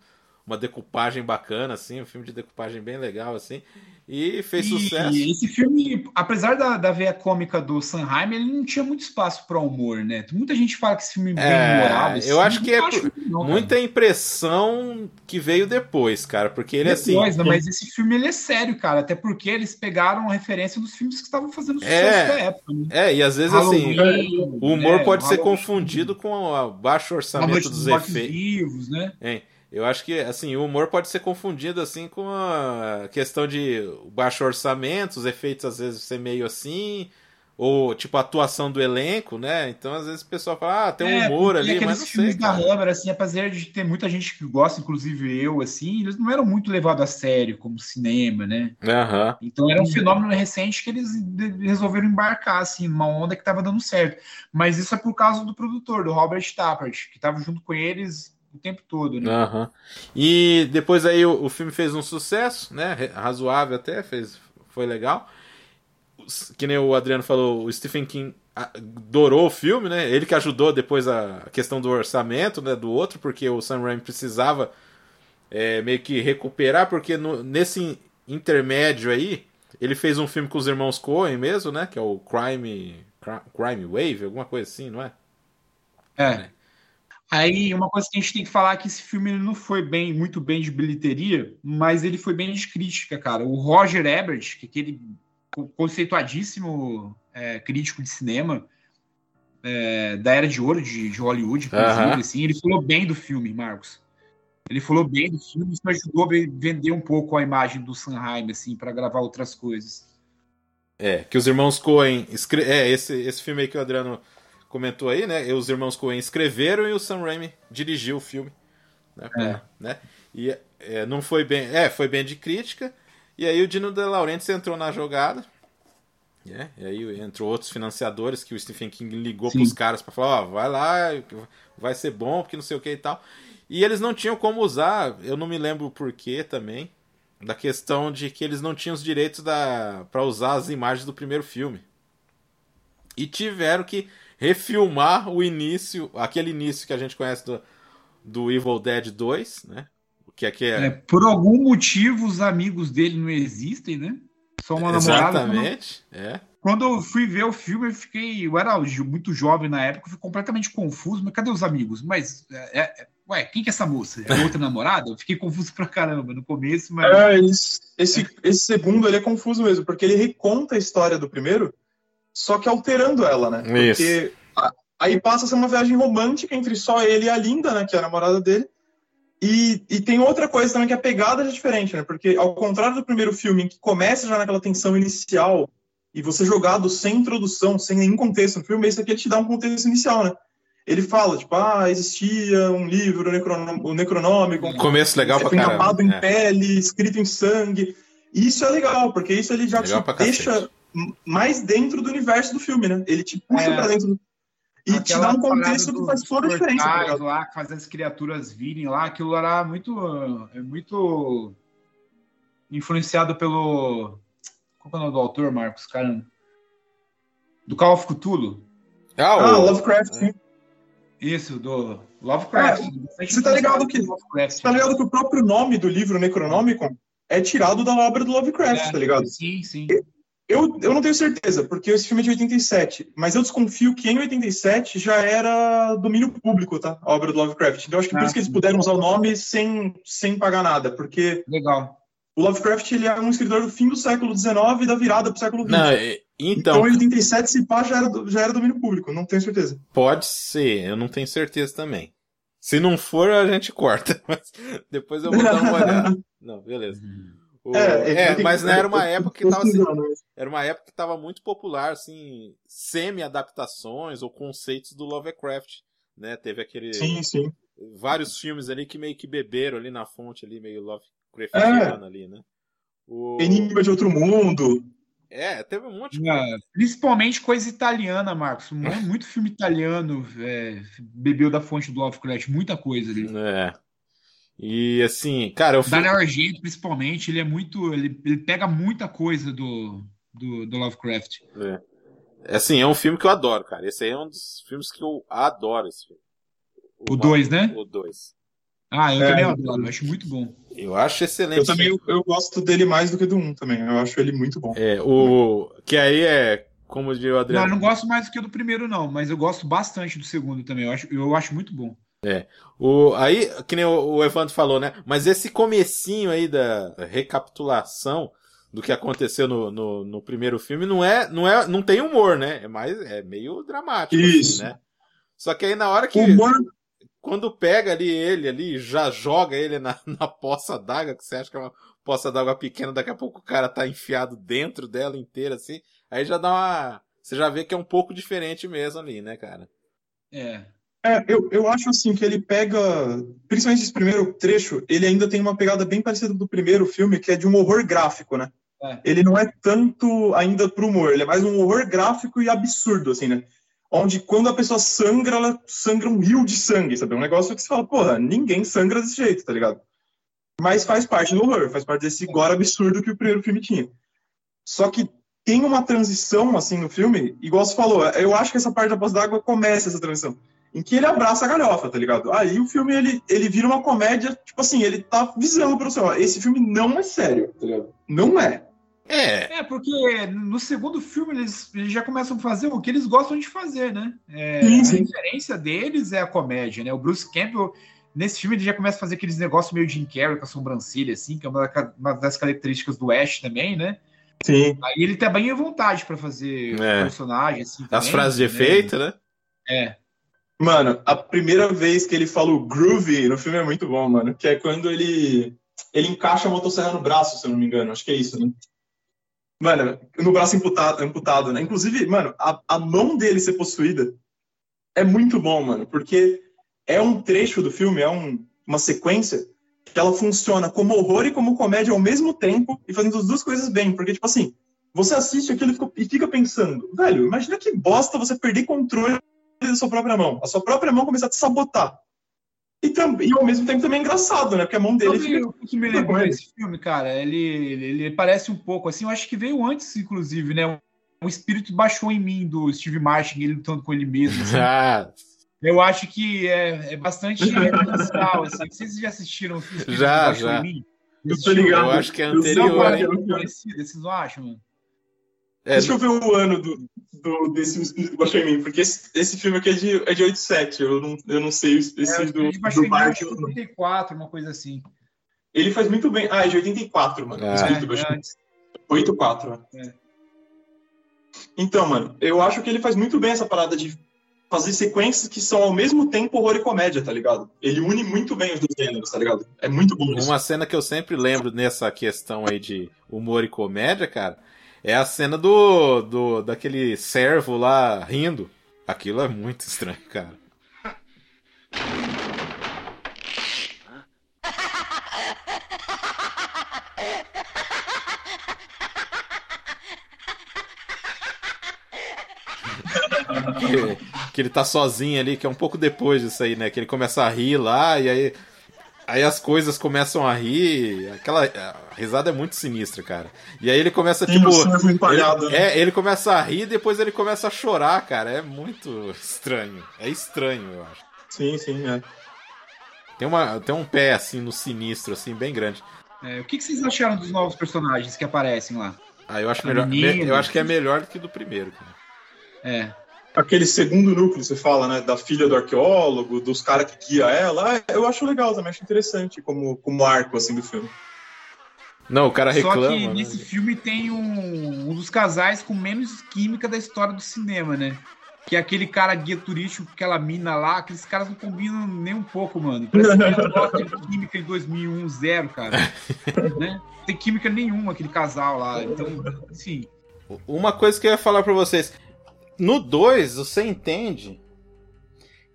uma decupagem bacana, assim, um filme de decupagem bem legal, assim, e fez E sucesso. esse filme, apesar da, da veia cômica do Sanheim, ele não tinha muito espaço para humor, né? Muita gente fala que esse filme é bem É, humorado. eu assim, acho que não é acho não, cara. Muita impressão que veio depois, cara, porque ele assim. Depois, né? Mas esse filme ele é sério, cara. Até porque eles pegaram a referência dos filmes que estavam fazendo sucesso É, da época. Né? É, e às vezes assim, Halloween, o humor né? pode ser confundido com o baixo orçamento dos dos efeitos. Vivos, né? Hein? Eu acho que assim, o humor pode ser confundido assim com a questão de baixo orçamento, os efeitos às vezes ser meio assim, ou tipo a atuação do elenco, né? Então às vezes o pessoal fala, ah, tem um É, humor ali, mas não sei. filmes da Cara. Hammer, assim, apesar de ter muita gente que gosta, inclusive eu, assim, eles não eram muito levados a sério como cinema, né? Aham. Então era um fenômeno recente que eles resolveram embarcar, assim, numa onda que estava dando certo. Mas isso é por causa do produtor, do Robert Tappert, que estava junto com eles o tempo todo, né? Aham. E depois aí o, o filme fez um sucesso, né? Razoável até, fez, foi legal. Que nem o Adriano falou, o Stephen King adorou o filme, né? Ele que ajudou depois a a questão do orçamento, né? Do outro, porque o Sam Raimi precisava é, meio que recuperar, porque no- nesse intermédio aí Ele fez um filme com os irmãos Coen mesmo, né? Que é o Crime, Crime Wave, alguma coisa assim, não é? É. Aí, uma coisa que a gente tem que falar é que esse filme não foi bem, muito bem de bilheteria, mas ele foi bem de crítica, cara. O Roger Ebert, que é aquele conceituadíssimo é, crítico de cinema é, da era de ouro de, de Hollywood, inclusive, uh -huh. assim, ele falou bem do filme, Marcos. Ele falou bem do filme, isso ajudou a vender um pouco a imagem do Sanheim, assim, para gravar outras coisas. É, que os irmãos Coen. Escre... É, esse, esse filme aí que o Adriano comentou aí, né? Os irmãos Coen escreveram e o Sam Raimi dirigiu o filme. Né? É. né? E é, não foi bem. É, foi bem de crítica. E aí o Dino De Laurentiis entrou na jogada. É, e aí entrou outros financiadores que o Stephen King ligou para os caras para falar, ó, oh, vai lá, vai ser bom, porque não sei o que e tal. E eles não tinham como usar, eu não me lembro o porquê também, da questão de que eles não tinham os direitos da para usar as imagens do primeiro filme. E tiveram que refilmar o início, aquele início que a gente conhece do, do Evil Dead 2, né? Que aqui é... é... Por algum motivo, os amigos dele não existem, né? Só uma namorada. Exatamente, quando... é. Quando eu fui ver o filme, eu fiquei. Eu era muito jovem na época, fui completamente confuso. Mas cadê os amigos? Mas, é, é, ué, quem que é essa moça? É outra namorada? Eu fiquei confuso pra caramba no começo, mas. É, esse, esse, esse segundo ele é confuso mesmo, porque ele reconta a história do primeiro, só que alterando ela, né? Isso. Porque aí passa a ser uma viagem romântica entre só ele e a Linda, né? Que é a namorada dele. E, e tem outra coisa também que a pegada é diferente, né? Porque ao contrário do primeiro filme, que começa já naquela tensão inicial e você jogado sem introdução, sem nenhum contexto no filme, esse aqui ele te dá um contexto inicial, né? Ele fala, tipo, ah, existia um livro, o Necronômico. Um começo legal pra caramba. Encapado em é. pele, escrito em sangue. E isso é legal, porque isso ele já legal te deixa. Mais dentro do universo do filme, né? Ele te puxa é. pra dentro e Aquela te dá um contexto que faz toda a diferença. Tá lá, que faz as criaturas virem lá, aquilo era muito, é muito influenciado pelo qual é o nome do autor, Marcos? Caramba. Do Call of Cthulhu. Ah, o... ah Lovecraft, sim. Isso, do Lovecraft. É, você tá ligado que, Lovecraft, tá ligado que o próprio nome do livro Necronômico é tirado da obra do Lovecraft, é, tá ligado? Sim, sim. Eu, eu não tenho certeza, porque esse filme é de 87, mas eu desconfio que em 87 já era domínio público, tá? A obra do Lovecraft. Então acho que ah, por isso que eles puderam usar o nome sem, sem pagar nada, porque. Legal. O Lovecraft ele é um escritor do fim do século XIX e da virada para o século XX. Não, então, então, em 87, se pá, já era, já era domínio público, não tenho certeza. Pode ser, eu não tenho certeza também. Se não for, a gente corta. Mas depois eu vou dar uma olhada. não, beleza. O, é, é mas não era uma época que tava assim, era uma época que estava muito popular assim, semi-adaptações ou conceitos do Lovecraft, né? Teve aquele sim, sim. vários filmes ali que meio que beberam ali na fonte ali meio Lovecraft Creftiano é. ali, né? O... Enigma de Outro Mundo. É, teve um monte de coisa. É, principalmente coisa italiana, Marcos. Muito filme italiano é, bebeu da fonte do Lovecraft, muita coisa ali. É. E assim, cara, o filme... Dario Argento, principalmente, ele é muito. Ele, ele pega muita coisa do, do, do Lovecraft. É. Assim, é um filme que eu adoro, cara. Esse aí é um dos filmes que eu adoro esse filme. O 2, né? O 2. Ah, eu é, também adoro, eu acho muito bom. Eu acho excelente. Eu também eu, eu gosto dele mais do que do 1 um, também. Eu acho ele muito bom. É, o. Que aí é. Como diria o Adriano. Não, eu não gosto mais do que do primeiro, não, mas eu gosto bastante do segundo também. Eu acho, eu acho muito bom. É. O, aí, que nem o, o Evandro falou, né? Mas esse comecinho aí da recapitulação do que aconteceu no, no, no, primeiro filme não é, não é, não tem humor, né? É mais, é meio dramático, assim, Isso. Assim, né? Só que aí na hora que humor quando pega ali ele ali, já joga ele na, na poça d'água, que você acha que é uma poça d'água pequena, daqui a pouco o cara tá enfiado dentro dela inteira, assim, aí já dá uma. Você já vê que é um pouco diferente mesmo ali, né, cara? É. É, eu, eu acho assim que ele pega, principalmente esse primeiro trecho, ele ainda tem uma pegada bem parecida do primeiro filme, que é de um horror gráfico, né? É. Ele não é tanto ainda pro humor, ele é mais um horror gráfico e absurdo, assim, né? onde quando a pessoa sangra, ela sangra um rio de sangue, sabe? É um negócio que você fala, porra, ninguém sangra desse jeito, tá ligado? Mas faz parte do horror, faz parte desse gore absurdo que o primeiro filme tinha. Só que tem uma transição, assim, no filme, igual você falou, eu acho que essa parte da poça d'água começa essa transição, em que ele abraça a galhofa, tá ligado? Aí o filme, ele, ele vira uma comédia, tipo assim, ele tá visando pra você, ó, esse filme não é sério, tá ligado? Não é. É. É, porque no segundo filme eles, eles já começam a fazer o que eles gostam de fazer, né? É, Sim, a sim. referência deles é a comédia, né? O Bruce Campbell, nesse filme, ele já começa a fazer aqueles negócios meio Jim Carrey com a sobrancelha, assim, que é uma da- uma das características do Ash também, né? Sim. Aí ele tá bem à vontade pra fazer É. personagem, assim. As também, frases de né? efeito, né? É. Mano, a primeira vez que ele fala o groovy no filme é muito bom, mano. Que é quando ele ele encaixa a motosserra no braço, se eu não me engano. Acho que é isso, né? Mano, no braço amputado, amputado né? Inclusive, mano, a, a mão dele ser possuída é muito bom, mano. Porque é um trecho do filme, é um- uma sequência que ela funciona como horror e como comédia ao mesmo tempo e fazendo as duas coisas bem. Porque, tipo assim, você assiste aquilo e fica- e fica pensando, velho, imagina que bosta você perder controle da sua própria mão. A sua própria mão começar a te sabotar. E, e ao mesmo tempo também é engraçado, né? Porque a mão dele Sabe fica. o que me lembrou desse filme, cara? Ele, ele, ele parece um pouco assim, eu acho que veio antes, inclusive, né? O espírito baixou em mim do Steve Martin, ele lutando com ele mesmo. assim. Ah, Eu acho que é, é bastante referencial, assim. Vocês já assistiram o Espírito Já, Baixou já. em Mim? Eu Esse tô filme? ligado. eu acho que é Eu Não, anterior, é. parecido, vocês não acham, mano? É, Deixa eu ver o ano do, do- desse Espírito Baixou em Mim, porque esse, esse filme aqui é de, é de 87. Eu não, eu não sei esse É, do, ele baixou do em mim, acho Martin. que 84, uma coisa assim. Ele faz muito bem. Ah, é de 84, mano. O Espírito Baixou É, em Mim. 84, É. é. Então, mano, eu acho que ele faz muito bem essa parada de fazer sequências que são ao mesmo tempo horror e comédia, tá ligado? Ele une muito bem os dois gêneros, tá ligado? É muito bom isso. Uma cena que eu sempre lembro nessa questão aí de humor e comédia, cara, é a cena do, do daquele servo lá rindo. Aquilo é muito estranho, cara. que, que ele tá sozinho ali, que é um pouco depois disso aí, né? Que ele começa a rir lá e aí Aí as coisas começam a rir, aquela a risada é muito sinistra, cara. E aí ele começa Sim, tipo, empalhado, ele, né? é, ele começa a rir, depois ele começa a chorar, cara. É muito estranho. É estranho, eu acho. Sim, sim, é. Tem uma tem um pé assim no sinistro assim bem grande. É, o que, que vocês acharam dos novos personagens que aparecem lá? Ah, eu acho melhor, menina. me- eu acho que é melhor do que do primeiro, cara. É. Aquele segundo núcleo, você fala, né? Da filha do arqueólogo, dos caras que guia ela, é, eu acho legal também, acho interessante como, como arco, assim, do filme. Não, o cara reclama. Só que né? nesse filme tem um, um dos casais com menos química da história do cinema, né? Que é aquele cara guia turístico, aquela mina lá, aqueles caras não combinam nem um pouco, mano. Parece que de química em 2001, zero, cara. né? Não Tem química nenhuma aquele casal lá. Então, assim, Uma coisa que eu ia falar pra vocês. No 2, você entende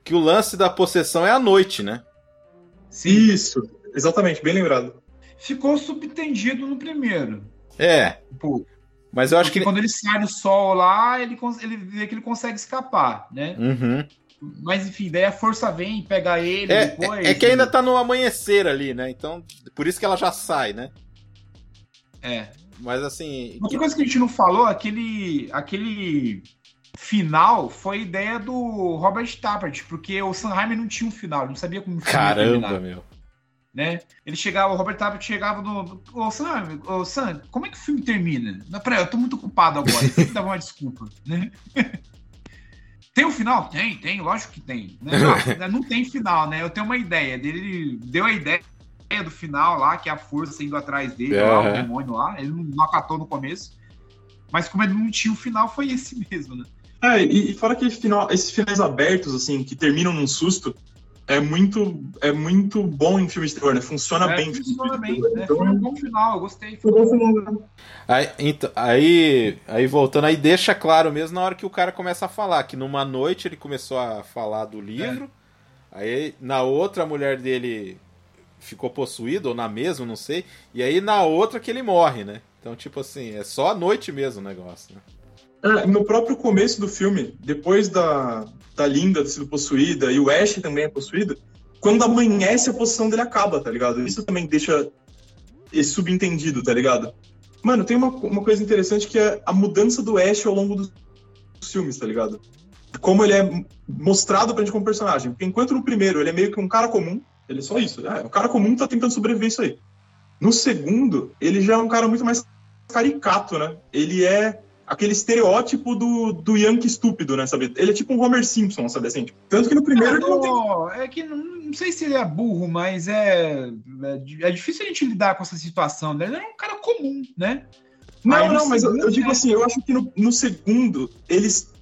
que o lance da possessão é à noite, né? sim, Isso, exatamente, bem lembrado. ficou subentendido no primeiro. É, Pô, mas eu acho porque que. quando ele sai do sol lá, ele, ele vê que ele consegue escapar, né? Uhum. Mas enfim, daí a força vem, pega ele É, depois. é, é que ainda tá no amanhecer ali, né? Então, por isso que ela já sai, né? É. Mas assim. Outra coisa que a gente não falou, aquele, aquele final foi ideia do Robert Tappert, porque o Sanheim não tinha um final, ele não sabia como Caramba, meu. né? Ele chegava, o Robert Tappert chegava no, ô Sam, ô Sam, como é que o filme termina? Não, peraí, eu tô muito ocupado agora, tem que dar uma desculpa, né? Tem um final? Tem, tem, lógico que tem. Né? Não, não tem final, né? Eu tenho uma ideia. Ele deu a ideia do final lá, que é a força indo atrás dele, lá, o demônio lá. Ele não, não acatou no começo. Mas como ele não tinha o final, foi esse mesmo, né? É, e, e fora que final, esses finais abertos, assim, que terminam num susto, é muito, é muito bom em filmes de terror, né? Funciona É, bem. funciona bem. terror. né? Então, Foi um bom final, eu gostei. foi um bom final. Aí, então, aí, aí voltando, aí deixa claro mesmo na hora que o cara começa a falar, que numa noite ele começou a falar do livro, aí na outra a mulher dele ficou possuída, ou na mesma, não sei, e aí na outra que ele morre, né? Então, tipo assim, é só a noite mesmo o negócio, né? É, no próprio começo do filme, depois da, da Linda sido possuída e o Ash também é possuído, quando amanhece a possessão dele acaba, tá ligado? Isso também deixa esse subentendido, tá ligado? Mano, tem uma, uma coisa interessante que é a mudança do Ash ao longo dos filmes, tá ligado? Como ele é mostrado pra gente como personagem. Porque enquanto no primeiro ele é meio que um cara comum, ele é só isso. É, um cara comum tá tentando sobreviver isso aí. No segundo, ele já é um cara muito mais caricato, né? Ele é aquele estereótipo do, do Yankee estúpido, né, sabe? Ele é tipo um Homer Simpson, sabe assim? Tanto que no primeiro ele não tem... É que não, não, sei se ele é burro, mas é, é, é difícil a gente lidar com essa situação, né? Ele é um cara comum, né? Não, Aí, não, mas segundo, eu, eu, digo né? assim, eu acho que no, no segundo, eles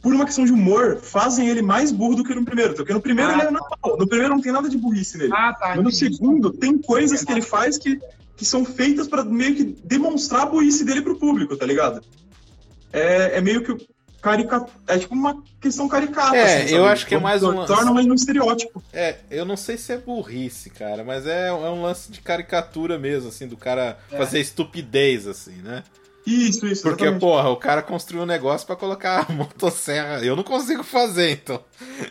por uma questão de humor, fazem ele mais burro do que no primeiro. Porque no primeiro ah, ele é normal. No primeiro não tem nada de burrice nele. Ah, tá, Mas no segundo, tem coisas que ele faz que que são feitas para meio que demonstrar a burrice dele pro público, tá ligado? É, é meio que caricato. É tipo uma questão caricata. É, assim, eu acho que é mais um. Torna mais um estereótipo. É, eu não sei se é burrice, cara, mas é, é um lance de caricatura mesmo, assim, do cara é. fazer estupidez, assim, né? Isso, isso. Porque, exatamente. porra, o cara construiu um negócio para colocar a motosserra. Eu não consigo fazer, então.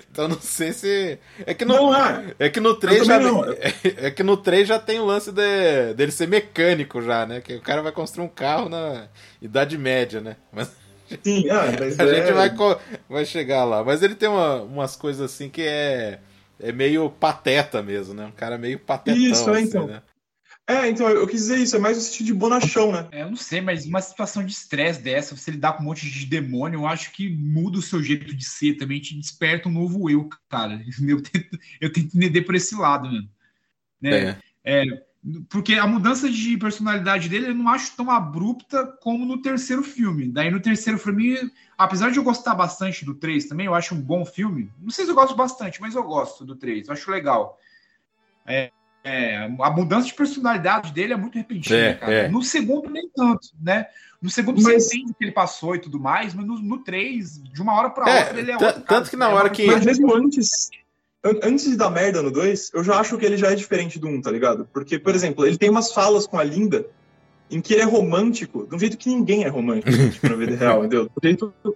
Então não sei se. É que no, não, é. é que no 3 já. É, é, que no 3 já tem o lance de, dele ser mecânico já, né? Que o cara vai construir um carro na Idade Média, né? Mas. Sim, ah, mas a é... gente vai, vai chegar lá. Mas ele tem uma, umas coisas assim que é. É meio pateta mesmo, né? Um cara meio patetão. Isso, é, então. né? É, então, eu quis dizer isso, é mais no sentido de bonachão, né? É, eu não sei, mas uma situação de estresse dessa, você lidar com um monte de demônio, eu acho que muda o seu jeito de ser, também te desperta um novo eu, cara. Eu tento, eu tento entender por esse lado, mano. Né? É. é. porque a mudança de personalidade dele eu não acho tão abrupta como no terceiro filme. Daí no terceiro filme, apesar de eu gostar bastante do 3 também, eu acho um bom filme. Não sei se eu gosto bastante, mas eu gosto do 3, eu acho legal. É, é, a mudança de personalidade dele é muito repentina, é, cara. É. No segundo, nem tanto, né? No segundo, mas... você entende que ele passou e tudo mais, mas no, no 3, de uma hora para é, outra, ele é outro. Tanto que na hora que. Mas mesmo antes, antes de dar merda no 2, eu já acho que ele já é diferente do 1, um, tá ligado? Porque, por exemplo, ele tem umas falas com a Linda em que ele é romântico, de um jeito que ninguém é romântico tipo, na vida real, entendeu? De um jeito, de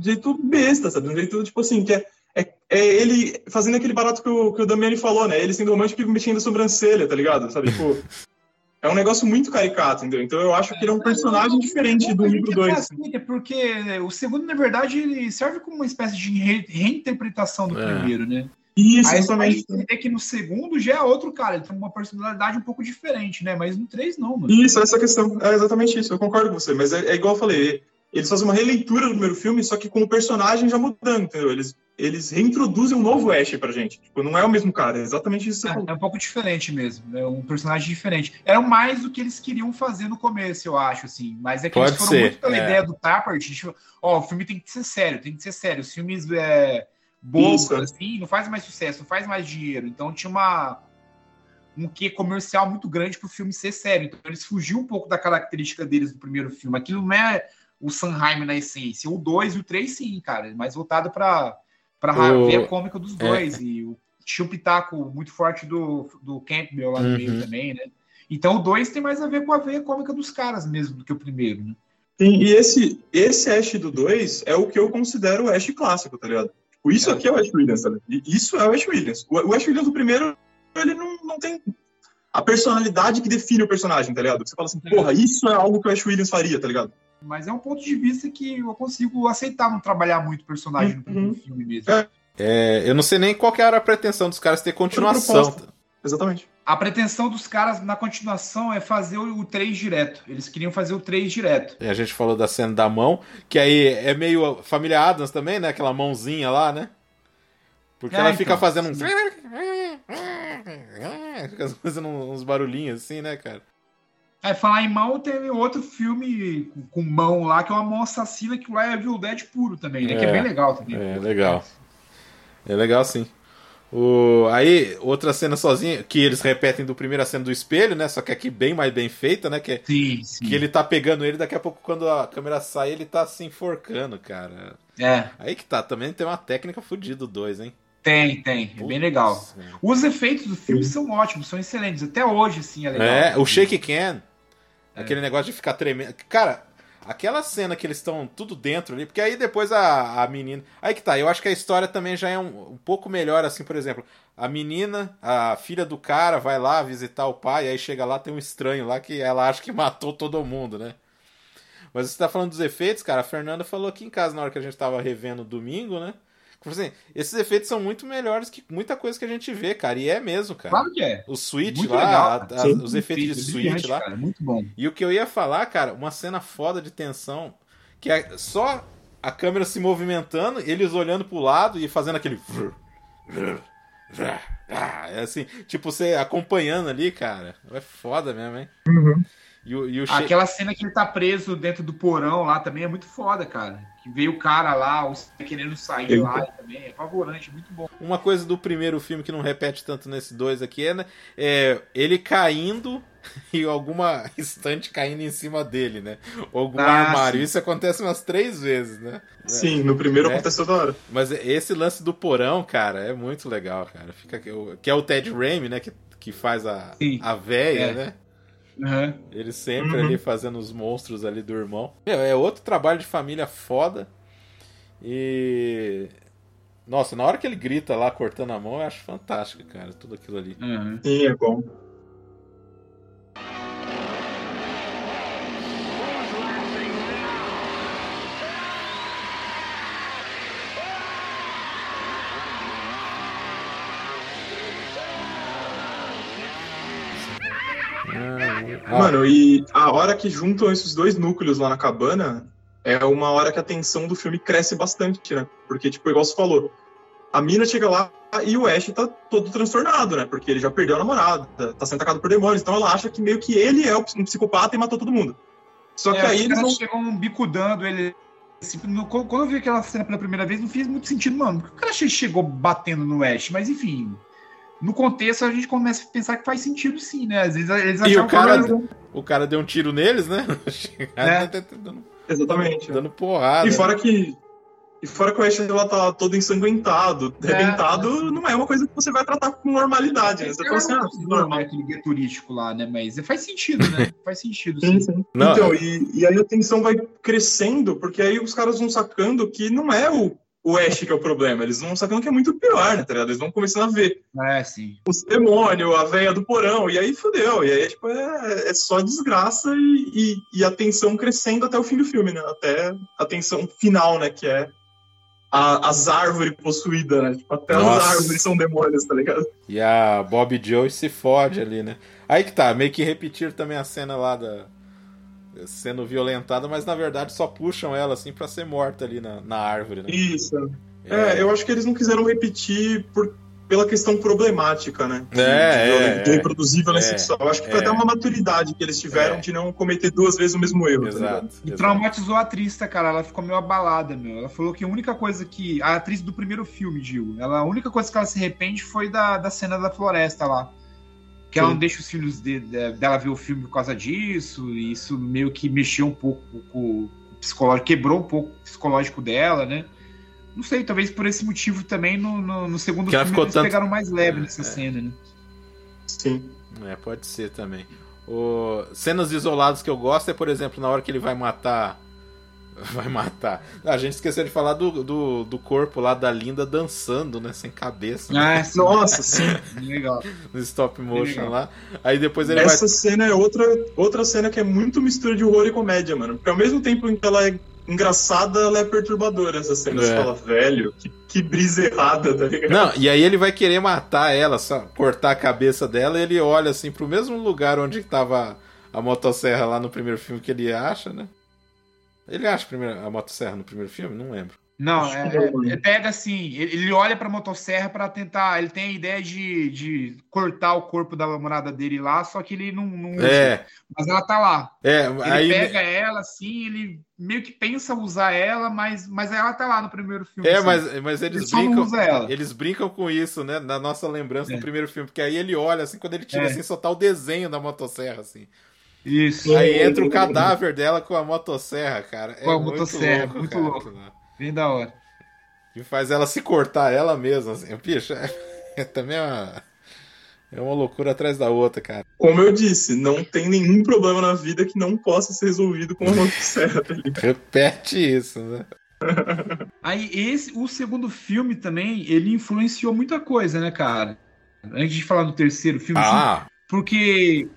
um jeito besta, sabe? De um jeito, tipo assim, que é é, é, ele fazendo aquele barato que o, que o Damiani falou, né? Ele sendo romântico e mexendo a sobrancelha, tá ligado? Sabe, tipo... É um negócio muito caricato, entendeu? Então eu acho que ele é um personagem diferente do livro 2. É assim, é porque o segundo, na verdade, ele serve como uma espécie de re reinterpretação do é. primeiro, né? Isso, Aí exatamente. É que no segundo já é outro cara, ele tem uma personalidade um pouco diferente, né? Mas no 3 não, mano. Isso, essa questão. É exatamente isso, eu concordo com você. Mas é, é igual eu falei, eles fazem uma releitura do primeiro filme, só que com o personagem já mudando, entendeu? Eles, eles reintroduzem um novo Ash pra gente. Tipo, não é o mesmo cara, é exatamente isso. É, é, um pouco diferente mesmo, é um personagem diferente. Era mais do que eles queriam fazer no começo, eu acho, assim. Mas é que Pode eles foram ser, muito pela é. ideia do Tappert, tipo, ó, o filme tem que ser sério, tem que ser sério. Os filmes é, bobos, assim, não faz mais sucesso, não faz mais dinheiro. Então tinha uma um quê comercial muito grande para o filme ser sério. Então eles fugiam um pouco da característica deles do primeiro filme. Aquilo não é o Sanheim na essência. O 2 e o 3, sim, cara. Mais voltado para o... ver a cômica dos é. dois. É. E o, tinha um pitaco muito forte do, do Campbell lá no uhum. meio também, né? Então o 2 tem mais a ver com a veia cômica dos caras mesmo do que o primeiro, né? Sim, e esse, esse Ash do 2 é o que eu considero o Ash clássico, tá ligado? Tipo, isso é. aqui é o Ash Williams, tá ligado? Isso é o Ash Williams. O, o Ash Williams do primeiro, ele não, não tem a personalidade que define o personagem, tá ligado? Você fala assim, porra, isso é algo que o Ash Williams faria, tá ligado? Mas é um ponto de vista que eu consigo aceitar não trabalhar muito personagem uhum. no filme mesmo. É. É, eu não sei nem qual era a pretensão dos caras ter continuação. Exatamente. A pretensão dos caras na continuação é fazer o, 3 direto. Eles queriam fazer o 3 direto. E a gente falou da cena da mão, que aí é meio família Adams também, né? Aquela mãozinha lá, né? Porque é, ela então, fica fazendo uns. Fica fazendo uns barulhinhos assim, né, cara? Aí falar em mão, tem outro filme com mão lá, que é uma mão assassina, que lá é Evil Dead puro também, né? É, que é bem legal também. É, legal. É legal sim. O... Aí, outra cena sozinha, que eles repetem do primeira cena do espelho, né? Só que aqui bem mais bem feita, né? Que, é sim, sim. que ele tá pegando ele, daqui a pouco, quando a câmera sai, ele tá se enforcando, cara. É. Aí que tá, também tem uma técnica fodida dois, hein? Tem, tem. É bem legal. Os efeitos do filme são ótimos, são excelentes. Até hoje, assim, é legal. É, o Shake Can. É. Aquele negócio de ficar tremendo. Cara, aquela cena que eles estão tudo dentro ali, porque aí depois a, a menina. Aí que tá, eu acho que a história também já é um, um pouco melhor, assim, por exemplo. A menina, a filha do cara, vai lá visitar o pai, aí chega lá, tem um estranho lá que ela acha que matou todo mundo, né? Mas você tá falando dos efeitos, cara. A Fernanda falou aqui em casa na hora que a gente tava revendo domingo, né? Tipo assim, esses efeitos são muito melhores que muita coisa que a gente vê, cara. E é mesmo, cara. Claro que é. O switch Muito lá, legal, a- a- os efeitos de switch lá. Cara, muito bom. E o que eu ia falar, cara, uma cena foda de tensão, que é só a câmera se movimentando, eles olhando pro lado e fazendo aquele. É assim, tipo, você acompanhando ali, cara. É foda mesmo, hein? E o, e o che- Aquela cena que ele tá preso dentro do porão lá também é muito foda, cara. Que veio o cara lá, o querendo sair Eu- lá também. É apavorante, muito bom. Uma coisa do primeiro filme que não repete tanto nesse dois aqui é, né, é ele caindo e alguma estante caindo em cima dele, né? Ou algum Ah, armário. sim. Isso acontece umas três vezes, né? Sim, no primeiro É. aconteceu da hora. Mas esse lance do porão, cara, é muito legal, cara. Fica, que é o Ted Raimi, né? Que, que faz a, Sim. a véia, É. né? Aham. Ele sempre Uhum. ali fazendo os monstros ali do irmão. Meu, é outro trabalho de família foda. E. Nossa, na hora que ele grita lá cortando a mão, eu acho fantástico, cara, tudo aquilo ali. aham. Sim, é bom. Mano, e a hora que juntam esses dois núcleos lá na cabana é uma hora que a tensão do filme cresce bastante, né? Porque, tipo, igual você falou, a mina chega lá e o Ash tá todo transtornado, né? Porque ele já perdeu a namorada, tá sendo atacado por demônios, então ela acha que meio que ele é um psicopata e matou todo mundo. Só que É, aí os eles não. chegam bicudando ele. assim, quando eu vi aquela cena pela primeira vez, não fez muito sentido, mano. Porque o cara che- chegou batendo no Ash, mas enfim. No contexto, a gente começa a pensar que faz sentido sim, né? Às vezes eles E achavam o cara, que o cara deu um tiro neles, né? É. dando, Exatamente. dando porrada. E fora que. E fora que o Ash ela tá todo ensanguentado, É, arrebentado, não é uma coisa que você vai tratar com normalidade, né? Você fala assim, não ah, consigo normal. ver aquele guia turístico lá, né? Mas faz sentido, né? faz sentido, Sim, sim. Não, então, e, e aí a tensão vai crescendo, porque aí os caras vão sacando que não é o, o Ash que é o problema, eles vão sacando que é muito pior, né, tá ligado? Eles vão começando a ver É, sim. os demônios, a veia do porão, e aí fudeu, e aí tipo, é, é só desgraça e, e, e a tensão crescendo até o fim do filme, né? Até a tensão final, né, que é a- as árvores possuídas, né? Tipo, até Nossa. as árvores são demônios, tá ligado? E a Bob Joe se fode ali, né? Aí que tá, meio que repetir também a cena lá da. Sendo violentada, mas na verdade só puxam ela assim pra ser morta ali na, na árvore, né? Isso. É, eu acho que eles não quiseram repetir por, pela questão problemática, né? De, É, de, é, de é. reproduzir violência É, sexual. Eu acho que foi é. até uma maturidade que eles tiveram É. de não cometer duas vezes o mesmo erro. tá ligado? Exato. E exato. traumatizou a atriz, tá, cara? Ela ficou meio abalada, meu. Ela falou que a única coisa que. A atriz do primeiro filme, Gil, ela, a única coisa que ela se arrepende foi da, da cena da floresta lá. Que ela não deixa os filhos de- de- dela ver o filme por causa disso, e isso meio que mexeu um pouco com o psicológico, quebrou um pouco o psicológico dela, né? Não sei, talvez por esse motivo também no, no, no segundo Que filme ficou eles tanto- pegaram mais leve É, nessa é. cena, né? Sim. É, pode ser também. O... Cenas isoladas que eu gosto é, por exemplo, na hora que ele vai matar. Vai matar. A gente esqueceu de falar do, do, do corpo lá da Linda dançando, né? Sem cabeça. Ah. Nossa, sim. Legal. No stop motion legal. lá. Aí depois ele Essa cena é outra, outra cena que é muito mistura de horror e comédia, mano. Porque ao mesmo tempo em que ela é engraçada, ela é perturbadora, essa cena. É. Você fala, velho, que, que brisa errada, tá ligado? Não, e aí ele vai querer matar ela, só cortar a cabeça dela, e ele olha assim pro mesmo lugar onde tava a motosserra lá no primeiro filme que ele acha, né? Ele acha primeiro a motosserra no primeiro filme? Não lembro. Não, é, não, é- pega assim, ele, olha pra motosserra pra tentar. Ele tem a ideia de, de cortar o corpo da namorada dele lá, só que ele não, não usa. É, Mas ela tá lá. é, Ele aí. pega ela assim, ele meio que pensa usar ela, mas, mas ela tá lá no primeiro filme. É, assim. mas, mas ele eles brincam. Eles brincam com isso, né? Na nossa lembrança É. do primeiro filme. Porque aí ele olha, assim, quando ele tira É. assim, só tá o desenho da motosserra, assim. Isso. Aí entra o cadáver dela com a motosserra, cara. É Com a muito motosserra, louco, muito cara, louco. lá. Bem da hora. E faz ela se cortar ela mesma, assim. Bicho, é, é também uma, é uma loucura atrás da outra, cara. Como eu disse, não tem nenhum problema na vida que não possa ser resolvido com uma motosserra, tá ligado? Repete isso, né? Aí esse, o segundo filme também, ele influenciou muita coisa, né, cara? Antes de falar do terceiro filme, assim, Ah, porque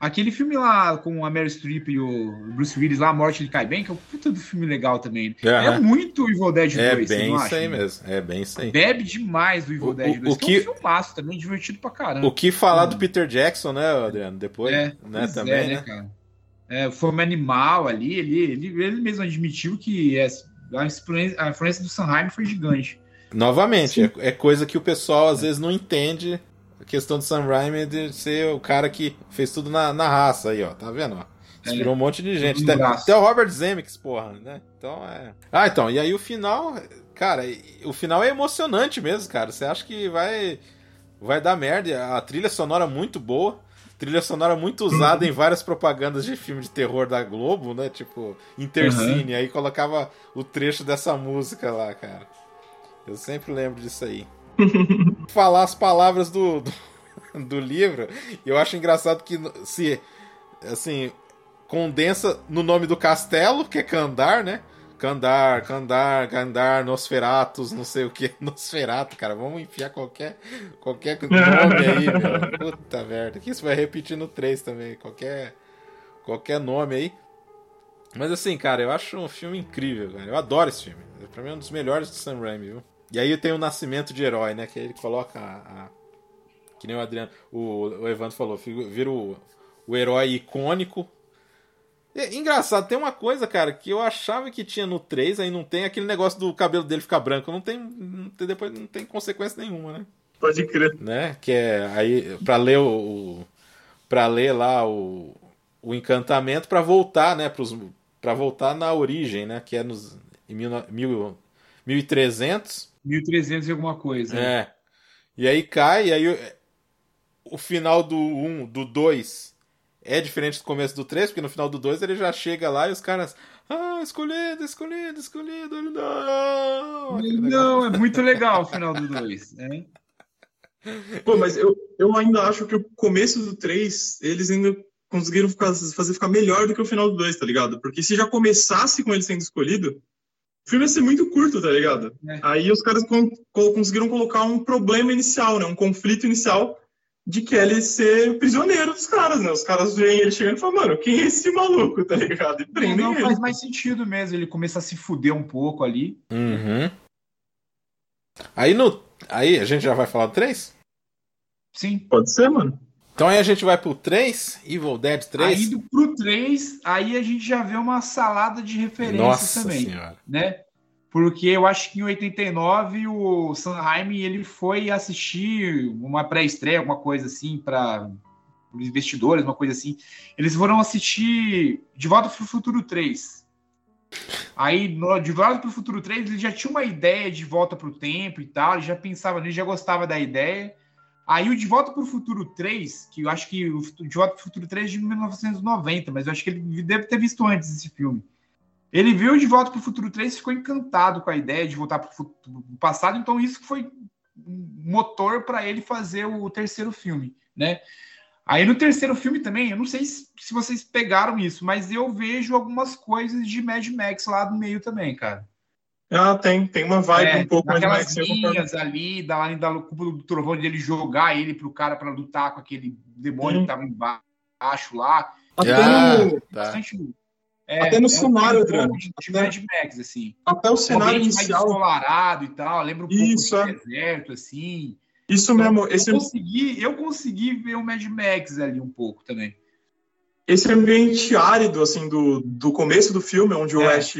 Aquele filme lá com a Mary Streep e o Bruce Willis lá, A Morte Ele Cai Bem, que é um puta do filme legal também. Uhum. É muito Evil Dead 2, É bem isso aí mesmo, é bem isso aí. Bebe demais do Evil o, Dead 2, o, que, é um filmaço também, divertido pra caramba. O que falar do Peter Jackson, né, Adriano? Depois, é, né, também, é, né? né? Cara? É, o Fome Animal ali, ele, ele, ele mesmo admitiu que é, a, influência, a influência do Sanheim foi gigante. Novamente, é, é, coisa que o pessoal às vezes não entende a questão do Sam Raimi de ser o cara que fez tudo na, na raça aí, ó. Tá vendo? Ó? Inspirou é, um monte de gente. Até, até, o Robert Zemeckis, porra, né? Então é. Ah, então, e aí o final. Cara, o final é emocionante mesmo, cara. Você acha que vai. Vai dar merda. A trilha sonora muito boa. Trilha sonora muito usada em várias propagandas de filme de terror da Globo, né? Tipo, Intercine. Uhum. Aí colocava o trecho dessa música lá, cara. Eu sempre lembro disso aí. falar as palavras do, do, do, livro. Eu acho engraçado que se assim condensa no nome do castelo, que é Kandar, né? Kandar, Kandar, Kandar, Nosferatus, não sei o que, Nosferato, cara, vamos enfiar qualquer qualquer nome aí, meu. Puta merda, que isso vai repetir no 3 também, qualquer qualquer nome aí. Mas assim, cara, eu acho um filme incrível, cara. Eu adoro esse filme. Pra mim é um dos melhores do Sam Raimi, viu? E aí tem o nascimento de herói, né? Que ele coloca a, a que nem o Adriano, o, o Evandro falou, vira o, o herói icônico. É, engraçado, tem uma coisa, cara, que eu achava que tinha no 3, aí não tem aquele negócio do cabelo dele ficar branco. Não tem, não tem depois não tem consequência nenhuma, né? Pode crer. Né? Que é aí para ler o, para ler lá o, o encantamento para voltar, né, pros, para voltar na origem, né, que é nos em mil, mil, 1300 1300 e alguma coisa. Né? É. E aí cai, e aí o, o final do 1, do 2 é diferente do começo do 3, porque no final do 2 ele já chega lá e os caras. Ah, escolhido, escolhido, escolhido. Ele não. Não, é muito legal o final do 2. Né? Pô, mas eu, eu ainda acho que o começo do 3, eles ainda conseguiram ficar, fazer ficar melhor do que o final do 2, tá ligado? Porque se já começasse com ele sendo escolhido, o filme ia ser muito curto, tá ligado? É. Aí os caras conseguiram colocar um problema inicial, né? Um conflito inicial de Kelly ser prisioneiro dos caras, né? Os caras veem ele chegando e falam, mano, quem é esse maluco, tá ligado? E prendem não, ele. faz mais sentido mesmo, ele começa a se fuder um pouco ali. Uhum. Aí no. Aí a gente já vai falar do 3? Sim. Pode ser, mano. Então aí a gente vai pro 3, Evil Dead 3. Aí indo pro 3, aí a gente já vê uma salada de referências Nossa também. Senhora. Né? Porque eu acho que em 89 o Sanheim ele foi assistir uma pré-estreia, alguma coisa assim, para investidores, uma coisa assim. Eles foram assistir De Volta para o Futuro 3. Aí, no, de Volta para o Futuro 3, ele já tinha uma ideia de volta para o tempo e tal, ele já pensava, ele já gostava da ideia. Aí o De Volta para o Futuro 3, que eu acho que o De Volta para o Futuro 3 é de 1990, mas eu acho que ele deve ter visto antes esse filme. Ele viu De Volta para o Futuro 3 e ficou encantado com a ideia de voltar para o passado, então isso foi motor para ele fazer o terceiro filme, né? Aí no terceiro filme também, eu não sei se, vocês pegaram isso, mas eu vejo algumas coisas de Mad Max lá no meio também, cara. Ah, tem, tem uma vibe é, um pouco mais Max. linhas ali, da lá da loucura do trovão dele jogar ele pro cara para lutar com aquele demônio hum. que tava embaixo lá. Até ah, no... tá. bastante é, até no é cenário, Adriano. De Mad Max, assim. Até o cenário inicial. Mais ensolarado e tal, lembra um Isso, pouco do é. deserto, assim. Isso mesmo. Eu, esse... consegui, eu consegui ver o Mad Max ali um pouco também. Esse ambiente árido, assim, do, do começo do filme, onde o é. Ash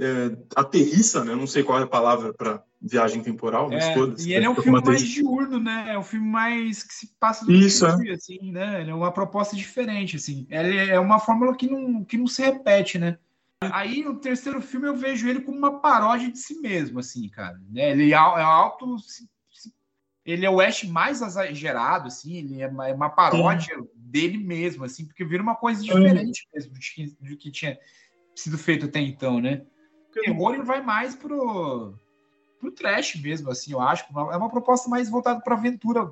é, aterrissa, né? Não sei qual é a palavra para viagem temporal, mas é, todas. E ele é um filme mais diurno, né? É um filme mais que se passa do Isso, dia, é. assim, né? Ele é uma proposta diferente, assim. Ele é uma fórmula que não, que não se repete, né? Aí no terceiro filme eu vejo ele como uma paródia de si mesmo, assim, cara. Né? Ele é, é alto, ele é o Ash mais exagerado, assim. Ele é uma, é uma paródia Sim. dele mesmo, assim, porque vira uma coisa diferente mesmo do que, do que tinha sido feito até então, né? O terror ele vai mais pro pro trash mesmo, assim, eu acho. É uma proposta mais voltada pra aventura.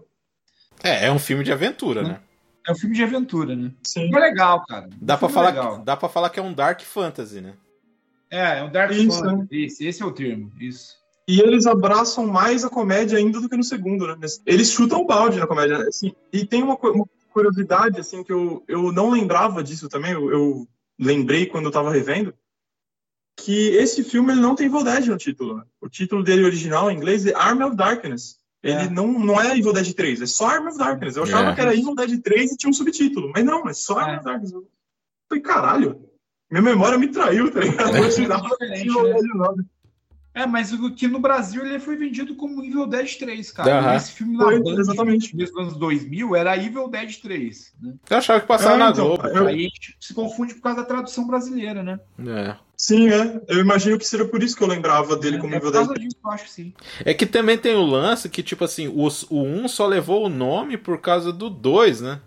É, é um filme de aventura, né? É um filme de aventura, né? Sim. É legal, cara. Dá para falar, legal. dá para falar que é um dark fantasy, né? É, é um dark isso, fantasy. Esse, esse é o termo, isso. E eles abraçam mais a comédia ainda do que no segundo, né? Eles chutam o balde na comédia, assim. E tem uma, uma curiosidade, assim, que eu, eu não lembrava disso também, eu, eu lembrei quando eu tava revendo, que esse filme ele não tem Evil Dead no título. O título dele original em inglês é Arm of Darkness. Ele É. não, não é Evil Dead 3, é só Arm of Darkness. Eu achava É. que era Evil Dead 3 e tinha um subtítulo, mas não, é só Arm É. of Darkness. Eu falei, caralho, minha memória me traiu, tá ligado? Evil né? Dead 9. É, mas o que no Brasil ele foi vendido como Evil Dead 3, cara. E Esse filme na Foi, Band, exatamente. no começo dos anos 2000 era Evil Dead 3. Né? Eu achava que passava É, na então, Globo. eu- Aí se confunde por causa da tradução brasileira, né? É. Sim, é. Eu imagino que seria por isso que eu lembrava dele como é causa Dead. disso, eu acho que sim. É que também tem o lance que, tipo assim, os, o 1 só levou o nome por causa do 2, né?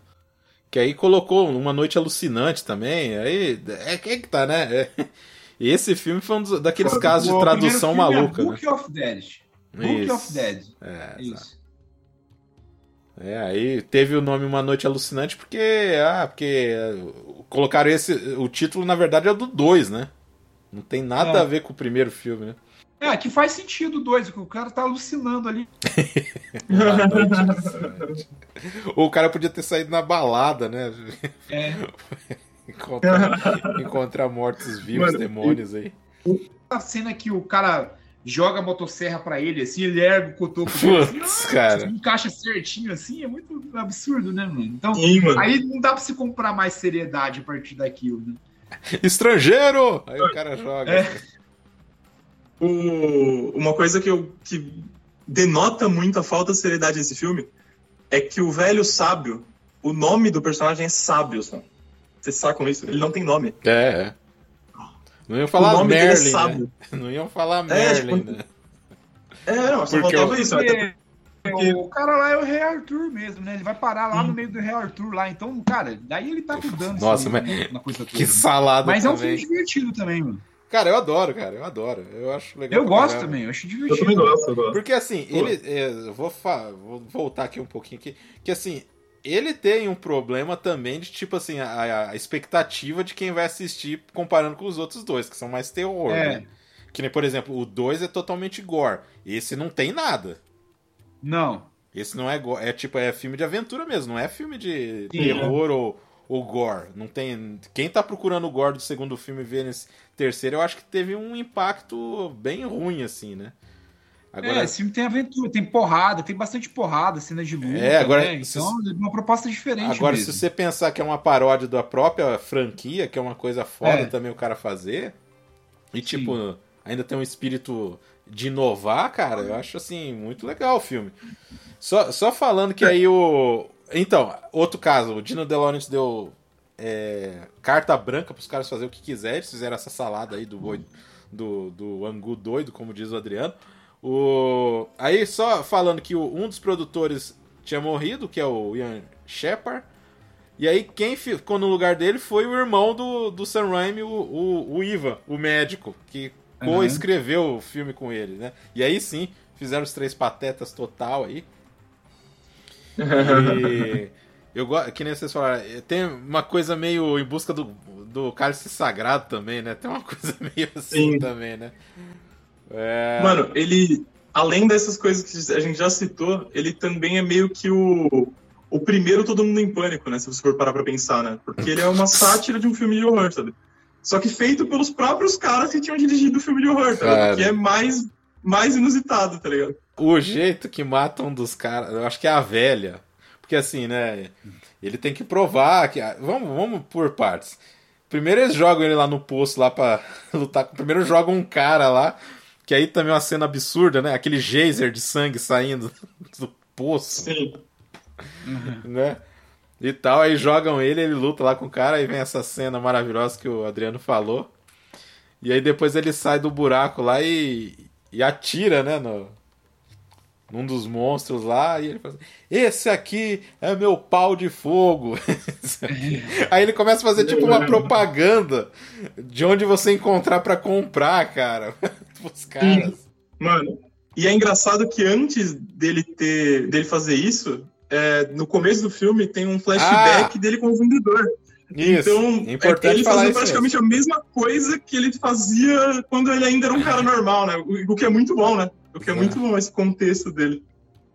Que aí colocou Uma Noite Alucinante também. Aí é que é que tá, né? É. Esse filme foi um dos- daqueles casos de tradução filme maluca, é né? Book of Dead. Book Isso. of Dead. É, exato. Isso. É, aí teve o nome Uma Noite Alucinante porque. Ah, porque. é, Colocaram esse. O título, na verdade, é do 2, né? Não tem nada É. a ver com o primeiro filme, né? É, que faz sentido dois, porque o cara tá alucinando ali. Alucinante. Ou o cara podia ter saído na balada, né? É, Encontrar, encontrar mortos-vivos, Mano, demônios aí. a cena que o cara joga a motosserra pra ele, assim, ele ergue o cotoco dele, assim, Putz, ah, cara. encaixa certinho, assim, é muito absurdo, né, mano? Então, Sim, mano. aí não dá pra se comprar mais seriedade a partir daquilo, né? Estrangeiro! Aí o cara joga. É. O- uma coisa que, eu, que denota muito a falta de seriedade desse filme é que o velho sábio, o nome do personagem é sábio, sabe? Vocês sacam isso? Ele não tem nome. É, é. Não iam falar é Merlin, né? sábio. Não iam falar É, Merlin, tipo, né? É, não, só Porque faltava eu- isso. Até Porque o cara lá é o Rei Arthur mesmo, né? Ele vai parar lá no meio do Rei Arthur lá. Então, cara, daí ele tá cuidando Nossa, assim, mas né, na coisa toda. Que salada Mas é um também. filme divertido também, mano. Cara, eu adoro, cara. Eu adoro. Eu acho legal. Eu gosto caramba. também, eu acho eu divertido. também gosto, eu gosto. Porque assim, Pô. ele. é, eu vou, fa- vou voltar aqui um pouquinho aqui. Que assim, ele tem um problema também de, tipo assim, a, a expectativa de quem vai assistir comparando com os outros dois, que são mais terror, É. né? Que nem, por exemplo, o 2 é totalmente gore. Esse não tem nada. Não. Esse não é. É tipo, é filme de aventura mesmo, não é filme de Sim, terror ou, ou gore. Não tem. Quem tá procurando o gore do segundo filme e vê nesse terceiro, eu acho que teve um impacto bem ruim, assim, né? Agora, É, esse filme tem aventura, tem porrada, tem bastante porrada, cenas de luta. É, agora, né? se- Então, é uma proposta diferente Agora, mesmo. se você pensar que é uma paródia da própria franquia, que é uma coisa foda É. também o cara fazer, e Sim. tipo, ainda tem um espírito de inovar, cara, eu acho assim, muito legal o filme. Só, só falando que aí o. Então, outro caso, o Dino De Laurentiis deu é, carta branca pros caras fazerem o que quiser, eles fizeram essa salada aí do boi, do, do angu doido, como diz o Adriano. O... Aí, só falando que um dos produtores tinha morrido, que é o Ian Shepard. E aí, quem ficou no lugar dele foi o irmão do, do Sam Raimi, o, o, o Ivan, o médico, que Uhum. co-escreveu o filme com ele, né? E aí sim, fizeram os três patetas total aí. E eu gosto, que nem vocês falaram, tem uma coisa meio em busca do, do cálice sagrado também, né? Tem uma coisa meio assim Sim. também, né? É... Mano, ele, além dessas coisas que a gente já citou, ele também é meio que o, o primeiro Todo Mundo em Pânico, né? Se você for parar pra pensar, né? Porque ele é uma sátira de um filme de horror, sabe? Só que feito pelos próprios caras que tinham dirigido o filme de horror, tá ligado? Que é mais, mais inusitado, tá ligado? O jeito que matam um dos caras, eu acho que é a velha. Porque assim, né? Ele tem que provar que. Vamos, vamos por partes. Primeiro eles jogam ele lá no poço lá pra lutar. Primeiro jogam um cara lá. Que aí também é uma cena absurda, né? Aquele geyser de sangue saindo do poço, Sim. né? E tal, aí jogam ele, ele luta lá com o cara, aí vem essa cena maravilhosa que o Adriano falou. E aí depois ele sai do buraco lá e, e atira, né, no, num dos monstros lá, e ele fala assim, esse aqui é meu pau de fogo. Aí ele começa a fazer tipo uma propaganda de onde você encontrar pra comprar, cara. Os caras. Mano, e é engraçado que antes dele ter dele fazer isso, é, no começo do filme tem um flashback dele com o vendedor. Isso. então, é importante ele isso. praticamente a mesma coisa que ele fazia quando ele ainda era um cara normal, né? O o que é muito bom, né? O que é É. muito bom esse contexto dele.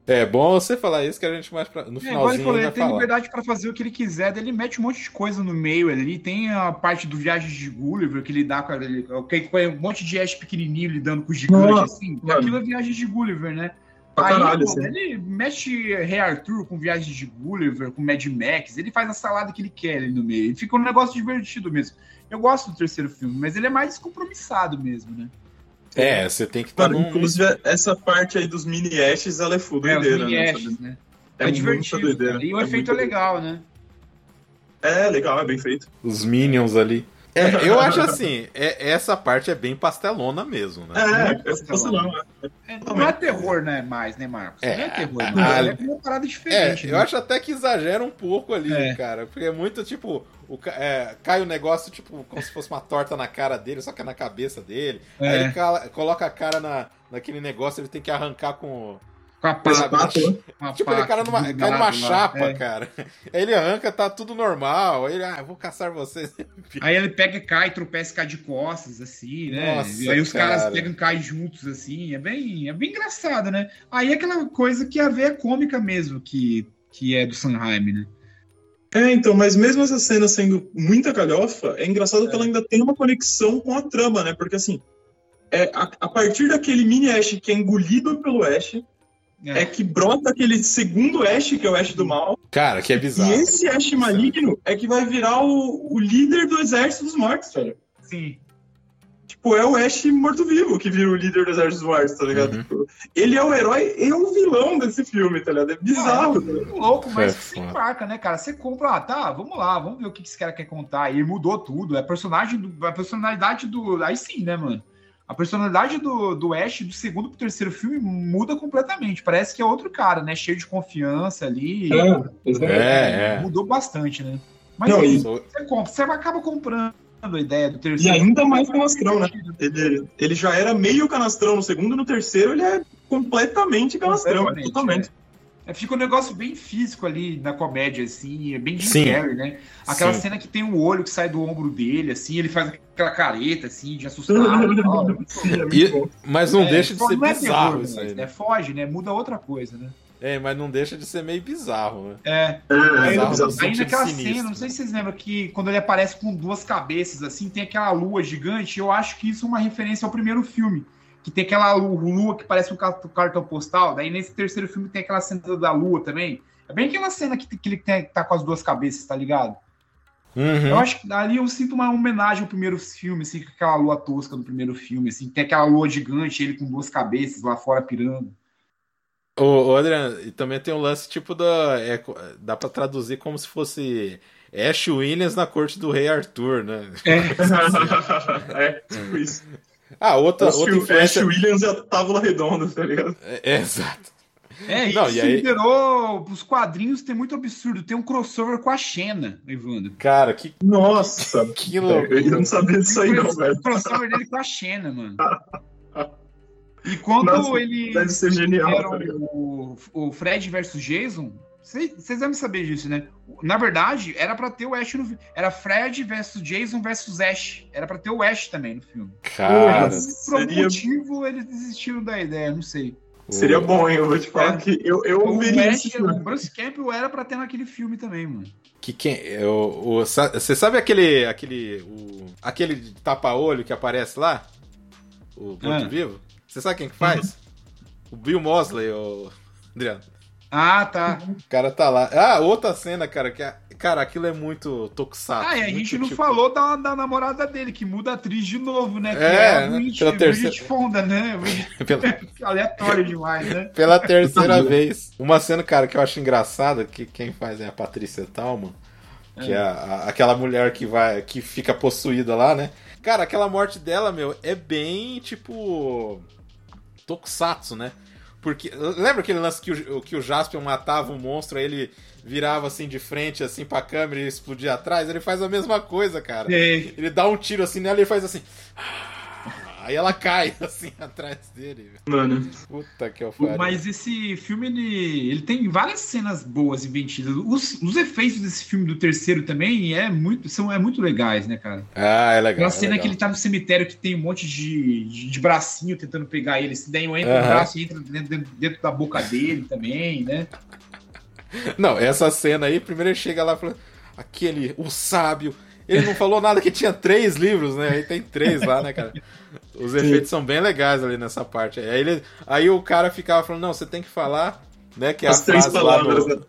É bom você falar isso que a gente mais pra, no É, igual ele finalzinho falou, vai ele tem falar. liberdade pra fazer o que ele quiser, ele mete um monte de coisa no meio ali. Tem a parte do Viagem de Gulliver, que ele dá com ele, que com um monte de Ash pequenininho lidando com os gigantes, assim. mano. Aquilo é Viagem de Gulliver, né? Pra Aí, caralho, pô, assim. ele mexe Rei Arthur com Viagem de Gulliver, com Mad Max, ele faz a salada que ele quer ali no meio. Fica um negócio divertido mesmo. Eu gosto do terceiro filme, mas ele é mais descompromissado mesmo, né? É, você tem que estar num. inclusive, essa parte aí dos mini Ashes, ela é full É, doideira, mini né? Ashes, né? É, É, divertido. E o É efeito é legal, né? É, legal, é bem feito. Os Minions ali. É, eu acho assim, é, essa parte é bem pastelona mesmo, né? É, é? É, não é terror, né? Mais, né, Marcos? É, não é terror, a- mais. a- É uma parada É, diferente. eu né? acho até que exagera um pouco ali, É. cara. Porque é muito tipo. O, é, cai o negócio, tipo, como se fosse uma torta na cara dele, só que é na cabeça dele. Aí ele cala- coloca a cara na, naquele negócio, ele tem que arrancar com. Com a pá, Espátula. a Tipo, pá ele cai numa, cai numa lá. chapa, É. cara. Aí ele arranca, tá tudo normal. Aí ele, ah, eu vou caçar vocês. Aí ele pega e cai, tropeça e cai de costas, assim, né? Nossa, e aí os cara. caras pegam e caem juntos, assim. É bem, é bem engraçado, né? Aí é aquela coisa que a veia cômica mesmo, que, que é do Sanheim, né? É, então, mas mesmo essa cena sendo muita galhofa, é engraçado que ela ainda tem uma conexão com a trama, né? Porque assim, é, a, a partir daquele mini Ash que é engolido pelo Ash, é. que brota aquele segundo Ash, que é o Ash do mal, Cara, que é bizarro. e esse Ash maligno é que vai virar o, o líder do exército dos mortos, velho. Sim. Tipo, é o Ash morto-vivo que vira o líder do exército dos mortos, tá ligado? Uhum. Tipo, ele é o herói e o vilão desse filme, tá ligado? É bizarro. ligado? Muito louco, mas É você foda. embarca, né, cara? Você compra, ah, tá, vamos lá, vamos ver o que esse cara quer contar. E ele mudou tudo. É personagem do, a personalidade do. Aí sim, né, mano? A personalidade do, do Ash do segundo pro terceiro filme muda completamente. Parece que é outro cara, né? Cheio de confiança ali. É, é. Mudou bastante, né? Mas Não, é e- você compra, você acaba comprando a ideia do E terceiro. ainda mais canastrão, né? Ele, ele já era meio canastrão no segundo, no terceiro ele é completamente canastrão, Completamente, totalmente. É, fica um negócio bem físico ali na comédia, assim, é bem Jim. Carrey, né? Aquela Sim. cena que tem o olho que sai do ombro dele, assim, ele faz aquela careta, assim, de assustado. e tal. Sim, é E-. Mas não É, deixa de fo- ser não é bizarro terror, isso aí, né? né? É, foge, né? Muda outra coisa, né? É, mas não deixa de ser meio bizarro, né? É. É, Aí, Bizarro é bizarro. aí naquela sinistro. cena, não sei se vocês lembram que quando ele aparece com duas cabeças, assim, tem aquela lua gigante. Eu acho que isso é uma referência ao primeiro filme. Que tem aquela lu- lua que parece um ca- cartão postal. Daí nesse terceiro filme tem aquela cena da lua também. É bem aquela cena que, que ele tem, que tá com as duas cabeças, tá ligado? Uhum. Eu acho que ali eu sinto uma homenagem ao primeiro filme, assim, com aquela lua tosca do primeiro filme, assim, tem aquela lua gigante, ele com duas cabeças lá fora pirando. Ô, ô, Adriano, e também tem um lance tipo da. é, dá pra traduzir como se fosse Ash Williams na corte do rei Arthur, né? é, tipo isso. Ah, outra, Ash, outra Ash influência. Williams é a tábula redonda, tá ligado? É, é, exato. É, Não, isso e aí- liderou os quadrinhos, tem muito absurdo. Tem um crossover com a Xena, Evandro. Cara, que, Nossa, que eu loucura. não sabia disso aí não, velho. O crossover dele com a Xena, mano. E quando Nossa, ele Deve ser genial, fizeram tá o, o Fred versus Jason, vocês devem saber disso, né? Na verdade, era pra ter o Ash no filme. Era Fred versus Jason versus Ash. Era pra ter o Ash também no filme. Cara, Mas, por algum seria- motivo, eles desistiram da ideia, não sei. Seria bom, hein? Eu vou te falar É. que eu, eu O, veria Ash, esse o. Bruce Campbell era pra ter naquele filme também, mano. que quem. O, você sabe aquele. aquele. O, aquele tapa-olho que aparece lá? O Ah. Morto-Vivo? Você sabe quem que faz? O Bill Mosley, o. Adriano. Ah, tá. O cara tá lá. Ah, outra cena, cara, que. é- Cara, aquilo é muito tokusatsu. Ah, e a gente não tipo, falou da, da namorada dele, que muda a atriz de novo, né? Que É, é a né? Bridget, Pela Bridget terceira- Fonda, né? Bridget- Pela, Aleatório demais, né? pela terceira vez. Uma cena, cara, que eu acho engraçada, que quem faz é a Patrícia Talman, que é, a- aquela mulher que vai que fica possuída lá, né? Cara, aquela morte dela, meu, é bem tipo tokusatsu, né? Porque lembra aquele lance que o, que o Jaspion matava um monstro, aí ele virava assim de frente assim pra câmera e explodia atrás? Ele faz a mesma coisa, cara. Ele dá um tiro assim nela e ele faz assim. Aí ela cai, assim, atrás dele. Mano. Puta que eu faria. Mas esse filme, ele, ele tem várias cenas boas inventivas. Os, os efeitos desse filme do terceiro também é muito, são é muito legais, né, cara? Ah, é legal. Aquela é cena legal. que ele tá no cemitério que tem um monte de, de, de bracinho tentando pegar ele. Se daí entra o Aham. braço e entra dentro, dentro- dentro da boca dele também, né? Não, essa cena aí, primeiro ele chega lá e fala, aquele, o sábio. Ele não falou nada que tinha três livros, né? Aí tem três lá, né, cara? Os efeitos são bem legais ali nessa parte. Aí, ele, aí o cara ficava falando, não, você tem que falar, né? Que é As a três frase lá palavras, do. né?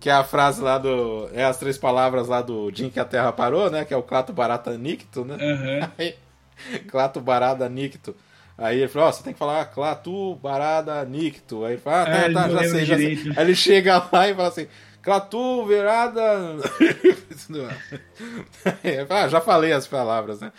Que é a frase lá do. É as três palavras lá do Jim que a Terra parou, né? Que é o Clato Barata Nicto, né? Aham. Aí, Clato Barada Nicto. Aí ele falou, ó, você tem que falar Clatu Barada Nicto. Aí ele fala, ah, tá, É, tá, já sei, já sei. Aí ele chega lá e fala assim, Clatu Verada... Fala, ah, já falei as palavras, né?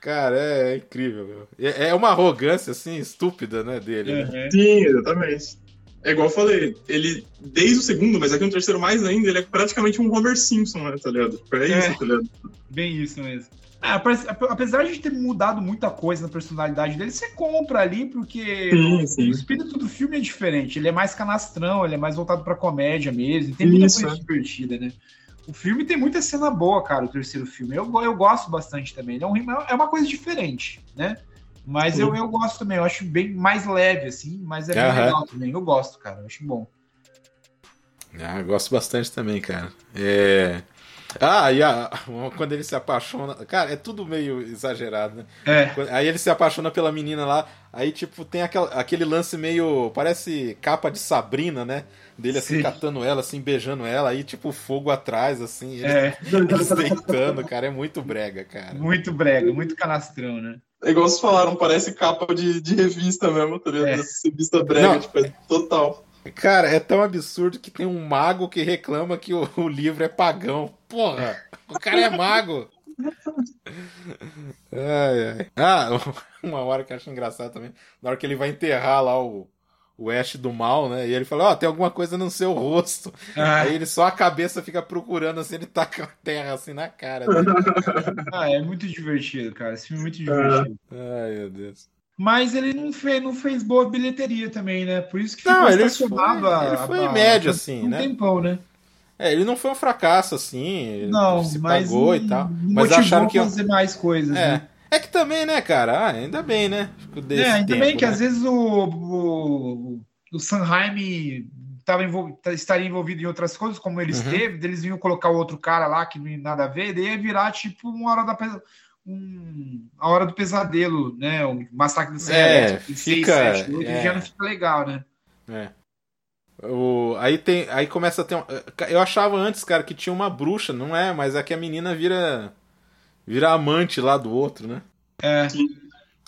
Cara, é, incrível, meu. É, é uma arrogância, assim, estúpida, né, dele. né? aham. Sim, exatamente. É igual eu falei, ele, desde o segundo, mas aqui no terceiro mais ainda, ele é praticamente um Homer Simpson, né, tá ligado? É isso, É. tá ligado? Bem isso mesmo. Ap- apesar de ter mudado muita coisa na personalidade dele, você compra ali, porque Sim, o sim. espírito do filme é diferente. Ele é mais canastrão, ele é mais voltado pra comédia mesmo. e Tem muita Isso, coisa é. divertida, né? O filme tem muita cena boa, cara, o terceiro filme. Eu, eu gosto bastante também. Ele É, um, é uma coisa diferente, né? Mas eu, eu gosto também, eu acho bem mais leve, assim, mas é bem legal também. Eu gosto, cara, eu acho bom. Ah, eu gosto bastante também, cara. É... Ah, e a... quando ele se apaixona... Cara, é tudo meio exagerado, né? É, Aí ele se apaixona pela menina lá, aí tipo tem aquela- aquele lance meio, parece capa de Sabrina, né? Dele assim Sim. catando ela, assim beijando ela, aí tipo fogo atrás, assim, é, eles deitando, cara, é muito brega, cara. muito brega, muito canastrão, né? É igual vocês falaram, parece capa de, de revista mesmo, tá ligado? É. Essa revista brega, Não. tipo, é total. Cara, é tão absurdo que tem um mago que reclama que o, o livro é pagão. Porra, o cara é mago. Ai, ai. Ah, uma hora que eu acho engraçado também, na hora que ele vai enterrar lá o, o Ash do mal, né? E ele fala, ó, tem alguma coisa no seu rosto. Ah, Aí ele só a cabeça fica procurando assim, ele taca a terra assim na cara dele. Ah, é muito divertido, cara. Esse filme é muito divertido. Ai, meu Deus. Mas ele não fez, não fez boa bilheteria também, né? Por isso que Não, ele foi- ele foi a- médio, assim, um né? tempão, né? É, ele não foi um fracasso assim, Não, se mas pagou e tal. Mas acharam que. fazer mais coisas, É. né? É que também, né, cara? Ah, ainda bem, né? Desse É, ainda tempo, bem que né? às vezes o, o, o Sanheim tava envol- tá- estaria envolvido em outras coisas, como ele Uhum. esteve, eles vinham colocar o outro cara lá que não nada a ver, daí ia virar tipo uma hora da um, a hora do pesadelo, né? O massacre do Serra É, Elétrica, em seis, fica- sete, oito, é. já não fica legal, né? É. O, aí tem, aí começa a ter. um- eu achava antes, cara, que tinha uma bruxa, não é? Mas é que a menina vira vira amante lá do outro, né? É.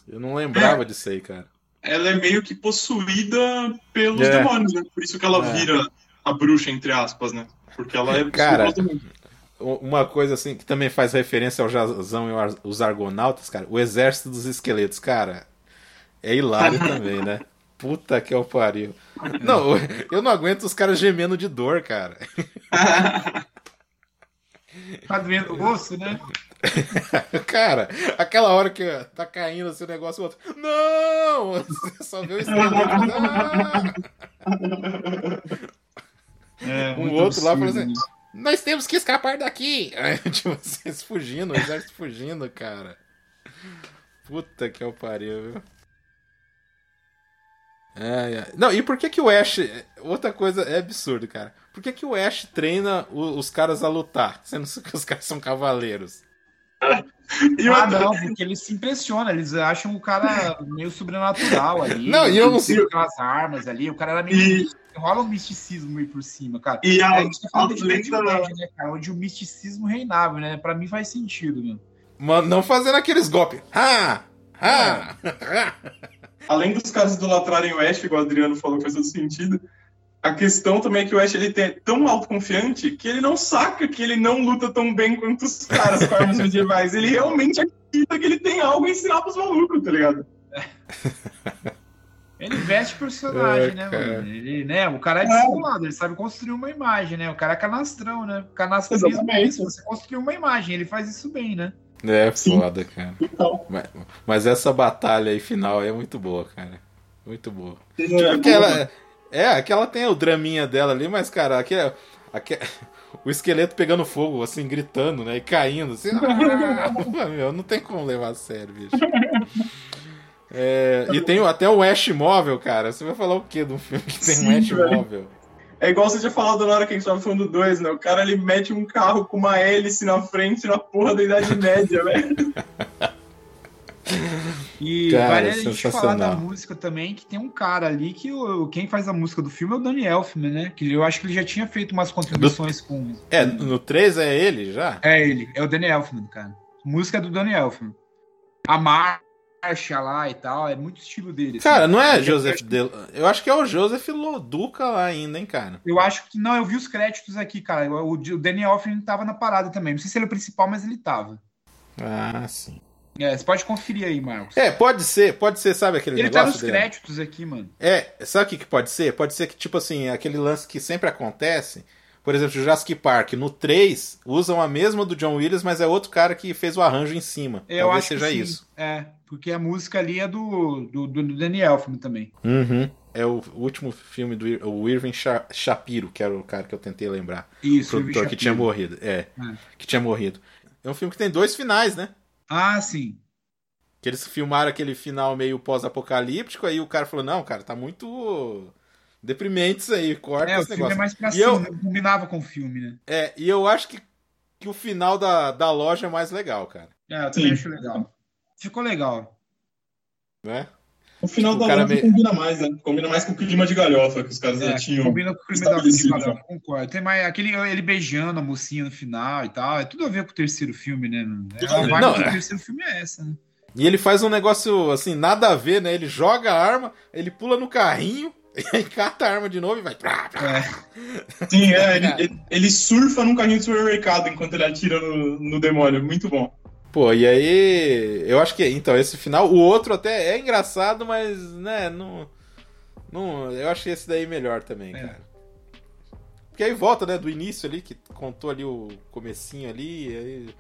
Eu não lembrava disso aí, cara. Ela é meio que possuída pelos É. demônios, né? Por isso que ela É. vira a bruxa, entre aspas, né? Porque ela é Cara. Uma coisa assim que também faz referência ao Jazão e os Argonautas, cara. O Exército dos Esqueletos, cara. É hilário também, né? Puta que é o pariu. Não, eu não aguento os caras gemendo de dor, cara. Tá doendo o osso, né? Cara, aquela hora que tá caindo assim o negócio, o outro. Não! Você só vê o esqueleto. Ah! É, Um outro lá falou assim: né? Nós temos que escapar daqui! Tipo, vocês fugindo, o exército fugindo, cara. Puta que o pariu, viu? Não, e por que que o Ash. Outra coisa é absurdo, cara. Por que que o Ash treina o- os caras a lutar, sendo que os caras são cavaleiros? E Ah, outra, não, porque eles se impressionam, eles acham o cara meio sobrenatural ali. Não, e eu não sei- aquelas armas ali, o cara era meio. E- Rola um misticismo meio por cima, cara. e a, a gente tá falando de lenda- né, cara? Onde o misticismo reinava, né? Pra mim faz sentido, meu. Mas não fazendo aqueles golpes. Ah! Ah! ah. além dos caras idolatrarem o Ash, igual o Adriano falou, faz todo sentido. A questão também é que o Ash ele é tão autoconfiante que ele não saca que ele não luta tão bem quanto os caras com armas medievais. Ele realmente acredita que ele tem algo a ensinar pros malucos, tá ligado? Ele veste personagem, É, né, cara. mano? Ele, né, o cara é dissimulado, ele sabe construir uma imagem, né? O cara é canastrão, né? Canastrismo é isso, você construir uma imagem, ele faz isso bem, né? É Sim. foda, cara. Mas, mas, essa batalha aí final é muito boa, cara. Muito boa. É, tipo, aquela, é, aquela tem o draminha dela ali, mas, cara, aquela, aquela, o esqueleto pegando fogo, assim, gritando, né? E caindo, assim. Ah, meu, não tem como levar a sério, bicho. É, e tem até o Ash móvel, cara. Você vai falar o que do filme que tem Sim, um Ash velho. móvel? É igual você tinha falado na hora que a gente tava falando do 2, né? O cara ele mete um carro com uma hélice na frente na porra da Idade Média, velho. E cara, vale a gente falar da música também, que tem um cara ali que o, quem faz a música do filme é o Danny Elfman, né? Que eu acho que ele já tinha feito umas contribuições do... com. É, no 3 é ele já? É ele, é o Danny Elfman, cara. música é do Danny Elfman. A Mar marcha lá e tal, é muito estilo dele. Assim. Cara, não é Joseph De... Eu acho que é o Joseph Loduca lá ainda, hein, cara. Eu acho que não, eu vi os créditos aqui, cara. O, o Daniel Hoffman tava na parada também. Não sei se ele é o principal, mas ele tava. Ah, sim. É, você pode conferir aí, Marcos. É, pode ser, pode ser, sabe aquele ele negócio. Ele tá nos dele? créditos aqui, mano. É, sabe o que, que pode ser? Pode ser que, tipo assim, aquele lance que sempre acontece por exemplo, Jurassic Park, no 3, usam a mesma do John Williams, mas é outro cara que fez o arranjo em cima. Eu Talvez seja isso. É, porque a música ali é do, do, do Daniel Elfman também. Uhum. É o último filme do o Irving Shapiro, que era o cara que eu tentei lembrar. Isso, o produtor que tinha morrido. É, é, que tinha morrido. É um filme que tem dois finais, né? Ah, sim. Que eles filmaram aquele final meio pós-apocalíptico, aí o cara falou: não, cara, tá muito deprimentes aí, corta é, esse o filme é mais pra cima, eu, combinava com o filme, né? É, e eu acho que, que o final da, da loja é mais legal, cara. É, eu também Sim. acho legal. Ficou legal. Né? O final tipo, da loja meio... combina mais, né? Combina mais com o clima de galhofa que os caras é, já tinham. Combina com o clima da galhofa, concordo. Tem mais aquele ele beijando a mocinha no final e tal. É tudo a ver com o terceiro filme, né? É, a vibe do é. terceiro filme é essa, né? E ele faz um negócio assim, nada a ver, né? Ele joga a arma, ele pula no carrinho, e cata a arma de novo e vai. É. Sim, é, ele, ele, surfa num carrinho de supermercado enquanto ele atira no, no demônio. Muito bom. Pô, e aí. Eu acho que. Então, esse final. O outro até é engraçado, mas, né, não. não eu acho que esse daí é melhor também, é. cara. Porque aí volta, né, do início ali, que contou ali o comecinho ali, aí.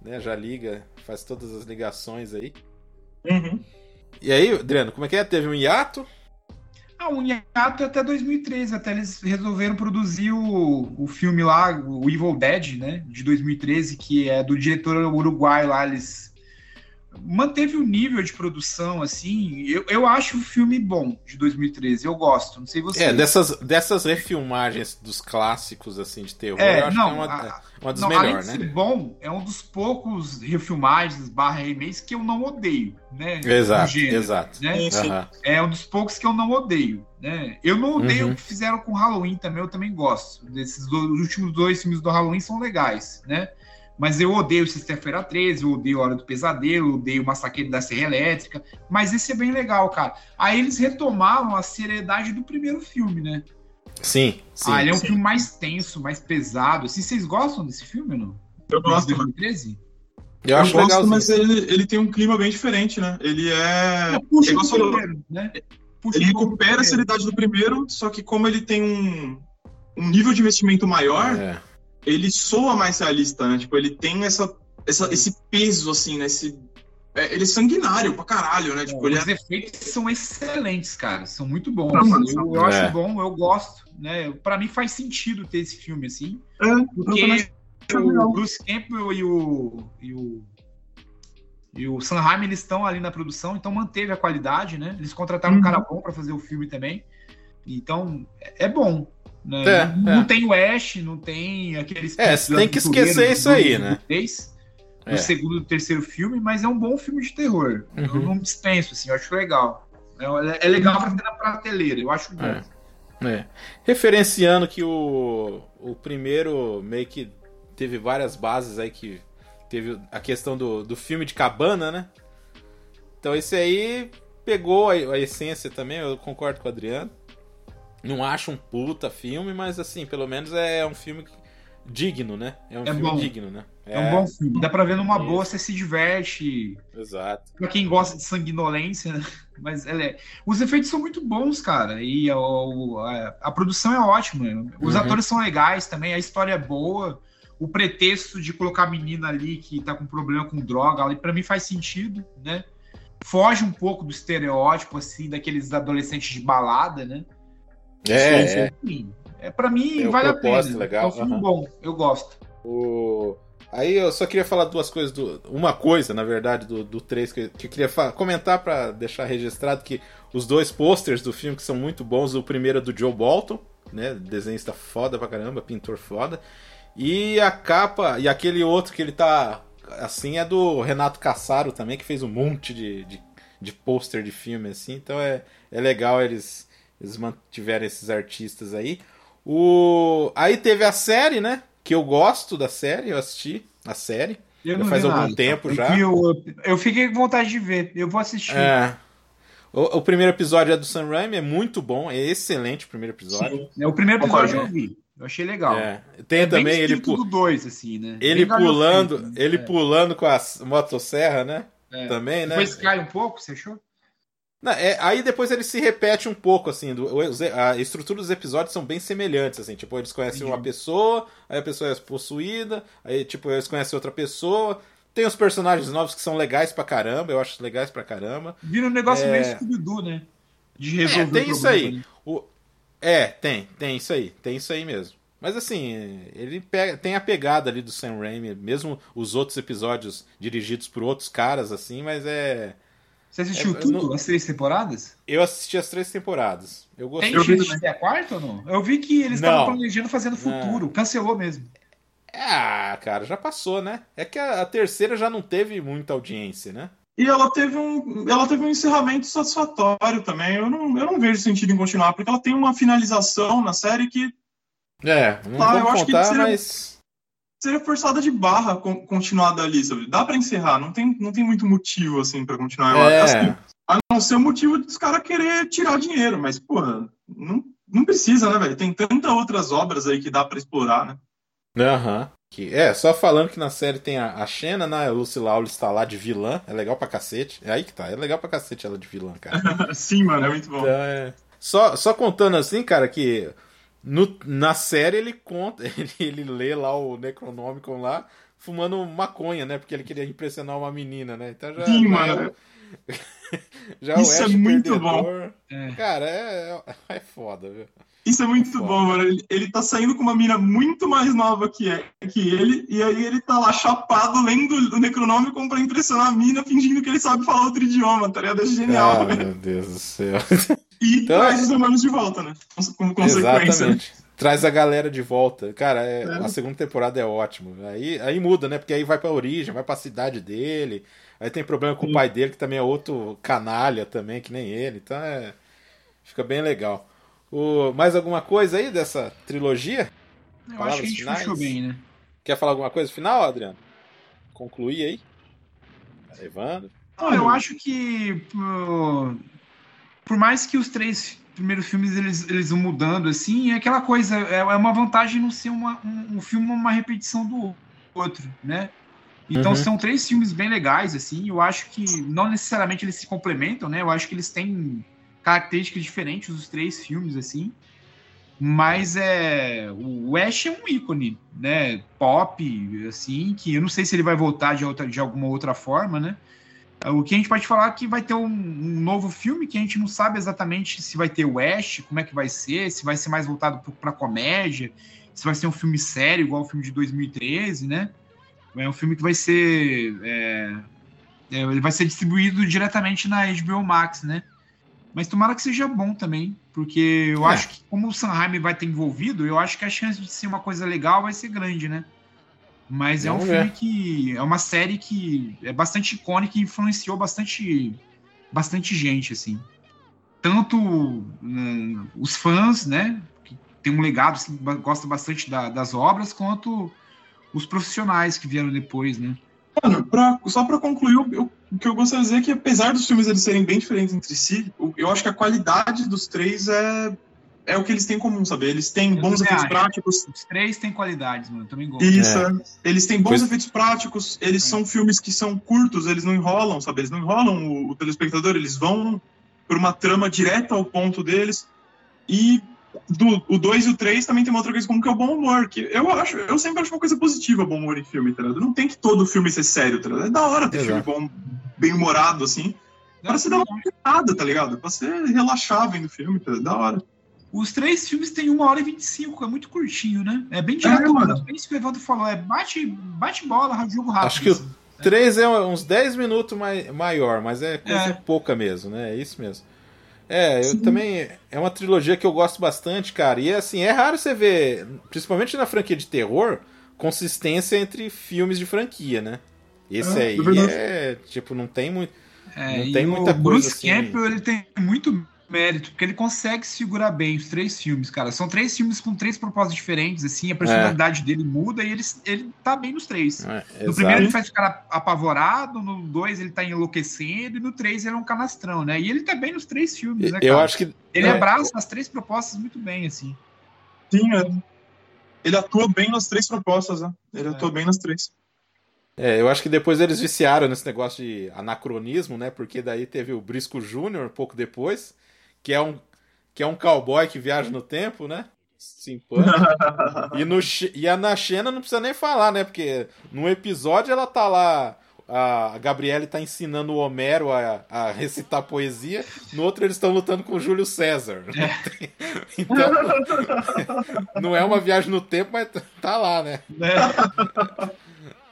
Né, já liga, faz todas as ligações aí. Uhum. E aí, Adriano, como é que é? Teve um hiato? Ah, um hiato até 2013, até eles resolveram produzir o, o filme lá, o Evil Dead, né, de 2013, que é do diretor uruguaio lá, eles manteve o nível de produção, assim. Eu, eu acho o filme bom de 2013, eu gosto, não sei você. É, dessas, dessas refilmagens dos clássicos, assim, de terror, é, eu acho não, que é uma, a, uma das não, melhores, né? bom, é um dos poucos refilmagens barra remakes que eu não odeio, né? Exato, gênero, exato. Né? Uhum. É um dos poucos que eu não odeio, né? Eu não odeio uhum. o que fizeram com Halloween também, eu também gosto. Desses dois, os últimos dois filmes do Halloween são legais, né? Mas eu odeio Sexta-feira 13, eu odeio Hora do Pesadelo, eu odeio Massacre da Serra Elétrica. Mas esse é bem legal, cara. Aí eles retomaram a seriedade do primeiro filme, né? Sim, sim. Ah, ele é um sim. filme mais tenso, mais pesado. Assim, vocês gostam desse filme ou não? Eu gosto. 2013? Eu, acho gosto, legal, mas ele, ele tem um clima bem diferente, né? Ele é. Puxa o primeiro, né? Puxa ele recupera a seriedade do primeiro, só que como ele tem um, um nível de investimento maior. É ele soa mais realista, né? Tipo, ele tem essa, essa esse peso, assim, né? Esse, é, ele é sanguinário pra caralho, né? Tipo, é, Os é... efeitos são excelentes, cara. São muito bons. Não, eu, eu é. acho bom, eu gosto, né? Pra mim faz sentido ter esse filme, assim. É, porque o Bruce Campbell e o, e o e o Sanheim, eles estão ali na produção, então manteve a qualidade, né? Eles contrataram uhum. um cara bom para fazer o filme também. Então, é bom. Né? É, não, é. não, tem o Ash, não tem aqueles. É, você tem que esquecer isso aí, né? Três, no é. segundo e terceiro filme, mas é um bom filme de terror. Uhum. Eu não dispenso, assim, eu acho legal. É, é legal pra ter na prateleira, eu acho bom. É. é. Referenciando que o, o primeiro meio que teve várias bases aí que teve a questão do, do filme de cabana, né? Então esse aí pegou a, a essência também, eu concordo com o Adriano. Não acho um puta filme, mas assim, pelo menos é um filme digno, né? É um é filme bom. digno, né? É... é... um bom filme. Dá pra ver numa Isso. boa, você se diverte. Exato. Pra quem gosta de sanguinolência, né? Mas é... os efeitos são muito bons, cara. E a, a, a produção é ótima. Os uhum. atores são legais também, a história é boa. o pretexto de colocar a menina ali que tá com problema com droga, ali para mim faz sentido, né? Foge um pouco do estereótipo, assim, daqueles adolescentes de balada, né? É, Enfim, é para mim Tem vale a pena. legal, É um filme aham. bom, eu gosto. O... Aí eu só queria falar duas coisas, do... uma coisa, na verdade, do, do 3 que, que eu queria fa- comentar pra deixar registrado que os dois posters do filme que são muito bons, o primeiro é do Joe Bolton, né, desenhista foda pra caramba, pintor foda, e a capa, e aquele outro que ele tá assim é do Renato Cassaro também, que fez um monte de, de, de pôster de filme assim, então é, é legal eles, eles mantiverem esses artistas aí. O... Aí teve a série, né? Que eu gosto da série, eu assisti a série. Eu Já faz algum nada. tempo Eu já. o- eu fiquei com vontade de ver. Eu vou assistir. É. O, o primeiro episódio é do Sam Raimi, é muito bom, é excelente o primeiro episódio. É, O primeiro episódio eu vi. Eu achei legal. É. Tem É também ele, dois, assim, né? ele Bem pulando, galhofento, ele é. pulando com a motosserra, né? É. Também, né? Depois cai um pouco, você achou? Não, é, aí depois ele se repete um pouco, assim, do- a estrutura dos episódios são bem semelhantes, assim, tipo, eles conhecem uma pessoa, aí a pessoa é possuída, aí, tipo, eles conhecem outra pessoa, tem os personagens novos que são legais pra caramba, eu acho legais pra caramba. Vira um negócio É. meio Scooby-Doo, né? De resolver É, tem o isso aí. O... É, tem, tem isso aí, tem isso aí mesmo. Mas assim, ele pega, tem a pegada ali do Sam Raimi, mesmo os outros episódios dirigidos por outros caras, assim, mas é. Você assistiu É, tudo? não- As três temporadas? Eu assisti as três temporadas. Eu gostei. Tem de ter a quarta ou não? Eu vi que eles Não. estavam planejando fazer no futuro. Cancelou mesmo. Ah, cara, já passou, né? É que a, a terceira já não teve muita audiência, né? E ela teve um, ela teve um encerramento satisfatório também. Eu não, eu não vejo sentido em continuar, porque ela tem uma finalização na série que É, não Ah, eu vamos acho que contar, seria- mas. Seria forçada de barra con- continuar dali, sabe? Dá pra encerrar, não tem, não tem muito motivo, assim, pra continuar. Acho, assim, É, a não ser o motivo dos caras querer tirar dinheiro, mas, porra, não, não precisa, né, velho? Tem tantas outras obras aí que dá pra explorar, né? aham. Que- É, só falando que na série tem a, a Xena, né? A Lucy Lawless está lá de vilã. É legal pra cacete. É aí que tá. É legal pra cacete ela de vilã, cara. Sim, mano, é muito bom. Então, é... só, só contando assim, cara, que no, na série ele conta, ele, ele lê lá o Necronomicon lá, fumando maconha, né? Porque ele queria impressionar uma menina, né? Então já. Sim, já mano. É, já Isso é muito perdedor. É. Cara, é, é foda, viu? Isso é muito Foda. bom, mano. Ele, ele tá saindo com uma mina muito mais nova que, é, que ele, e aí ele tá lá chapado lendo o Necronômico pra impressionar a mina, fingindo que ele sabe falar outro idioma, tá ligado? É genial, velho. meu Deus do céu. E Então- traz os humanos de volta, né? Como consequência. Exatamente. Traz a galera de volta. Cara, é- É. a segunda temporada é ótima. Aí, aí muda, né? Porque aí vai pra origem, vai pra cidade dele. Aí tem problema com o Sim. pai dele, que também é outro canalha também, que nem ele. Então é. Fica bem legal. O, mais alguma coisa aí dessa trilogia? Eu Palavras acho que a gente finais? fechou bem, né? Quer falar alguma coisa final, Adriano? Concluir aí? Evandro? Não, eu acho que pô, por mais que os três primeiros filmes eles, eles vão mudando assim, é aquela coisa, é, é uma vantagem não ser uma, um, um filme uma repetição do outro, né? Então Uhum. são três filmes bem legais assim. Eu acho que não necessariamente eles se complementam, né? Eu acho que eles têm características diferentes os três filmes assim. Mas é o Ash é um ícone, né? Pop, assim, que eu não sei se ele vai voltar de, outra, de alguma outra forma, né? O que a gente pode falar é que vai ter um, um novo filme que a gente não sabe exatamente se vai ter o Ash, como é que vai ser, se vai ser mais voltado para comédia, se vai ser um filme sério, igual o filme de 2013, né? É um filme que vai ser. é, é, ele vai ser distribuído diretamente na HBO Max, né? Mas tomara que seja bom também, porque eu É. acho que, como o Sanheim vai ter envolvido, eu acho que a chance de ser uma coisa legal vai ser grande, né? Mas é um filme que. É uma série que é bastante icônica e influenciou bastante, bastante gente, assim. Tanto hum, os fãs, né? Que tem um legado, assim, gosta bastante da- das obras, quanto os profissionais que vieram depois, né? Mano, pra- só pra concluir, eu- eu- o que eu gostaria de dizer é que, apesar dos filmes eles serem bem diferentes entre si, eu, eu acho que a qualidade dos três é, é o que eles têm em comum, sabe? Eles têm Eu bons efeitos acho. práticos, Os três têm qualidades, mano. eu Também gosto. Isso, É. é. eles têm bons Pois- efeitos práticos, eles são filmes que são curtos, eles não enrolam, sabe? Eles não enrolam o, o telespectador, eles vão por uma trama direta ao ponto deles. E do, o 2 e o 3 também tem uma outra coisa como que é o bom humor. Que eu acho, eu sempre acho uma coisa positiva bom humor em filme, tá ligado? Não tem que todo filme ser sério, tá ligado? É da hora ter Exato. filme bom, bem humorado, assim. Pra você dar uma nada, tá ligado? Pra você relaxar vendo o filme, tá ligado? Da hora. Os três filmes têm 1 hora e 25, é muito curtinho, né? É bem direto, É, mano. bem isso que o Evandro falou, é bate, bate bola, jogo rápido. Acho que o assim. 3 é uns 10 minutos mai, maior, mas é coisa É. pouca mesmo, né? É isso mesmo. É, eu também. É uma trilogia que eu gosto bastante, cara. E assim, é raro você ver, principalmente na franquia de terror, consistência entre filmes de franquia, né? Esse É, aí é é, tipo, não tem muito. É, Não e tem o muita coisa Bruce assim. Campbell ele tem muito mérito, porque ele consegue segurar bem os três filmes, cara. São três filmes com três propostas diferentes, assim, a personalidade dele muda e ele, ele tá bem nos três. É, No exato. primeiro ele faz ficar apavorado, no dois ele tá enlouquecendo, e no três ele é um canastrão, né? E ele tá bem nos três filmes, né, Eu cara? acho que. Ele é, abraça as três propostas muito bem, assim. Sim, é. Ele atua bem nas três propostas, né? Ele atua bem nas três. É, eu acho que depois eles viciaram nesse negócio de anacronismo, né? Porque daí teve o Brisco Júnior pouco depois, que é um que é um cowboy que viaja no tempo, né? Simpático. e, no, e a na Xena não precisa nem falar, né? Porque no episódio ela tá lá. A Gabriele tá ensinando o Homero a, a recitar poesia. No outro eles estão lutando com o Júlio César. Então, não é uma viagem no tempo, mas tá lá, né?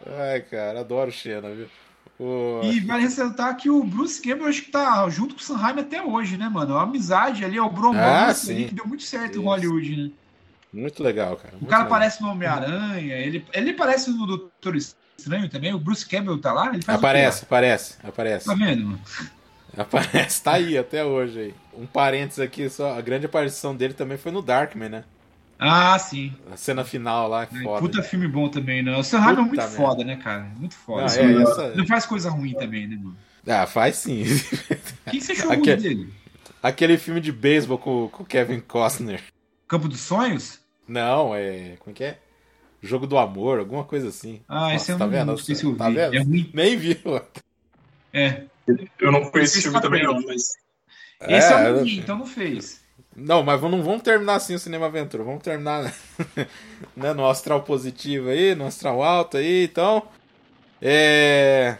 Ai, cara, adoro Xena, viu? O- E vale ressaltar que o Bruce Campbell acho que tá junto com o Sanheim até hoje, né, mano? A amizade ali, é o bromance Ah, sim. que deu muito certo Isso. em Hollywood, né? Muito legal, cara. O muito cara legal. aparece no Homem-Aranha, ele, ele parece no Doutor Estranho também, o Bruce Campbell tá lá, o? Aparece, aparece, aparece. Tá vendo? mano? Aparece, tá aí até hoje aí. Um parênteses aqui, só a grande aparição dele também foi no Darkman, né? Ah, sim. A cena final lá é foda. Puta filme bom também, né? O Sanheim é Puta muito merda. foda, né, cara? Muito foda. Assim, é, essa- Não faz coisa ruim também, né, mano? Ah, faz sim. O que, que você achou ruim dele? Aquele filme de beisebol com com o Kevin Costner. Campo dos Sonhos? Não, é. Como é que é? Jogo do Amor, alguma coisa assim. Ah, Nossa, esse eu tá não, vendo? não sei se eu vi. Tá vendo? É ruim. Nem viu. É. Eu não conheço esse filme tá também, não, mas. Esse é, É, o ruim, então não fez. Não, mas não vamos terminar assim o Cinema Aventura. Vamos terminar né, no astral positivo aí, no astral alto aí. Então, é...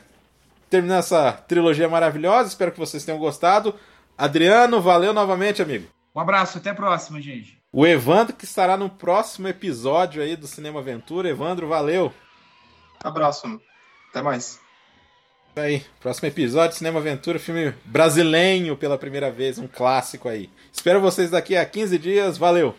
terminar essa trilogia maravilhosa. Espero que vocês tenham gostado. Adriano, valeu novamente, amigo. Um abraço, até a próxima, gente. O Evandro, que estará no próximo episódio aí do Cinema Aventura. Evandro, valeu. Abraço. Até mais. Isso aí, próximo episódio, Cinema Aventura, filme brasileiro pela primeira vez, um clássico aí. Espero vocês daqui a 15 dias, valeu!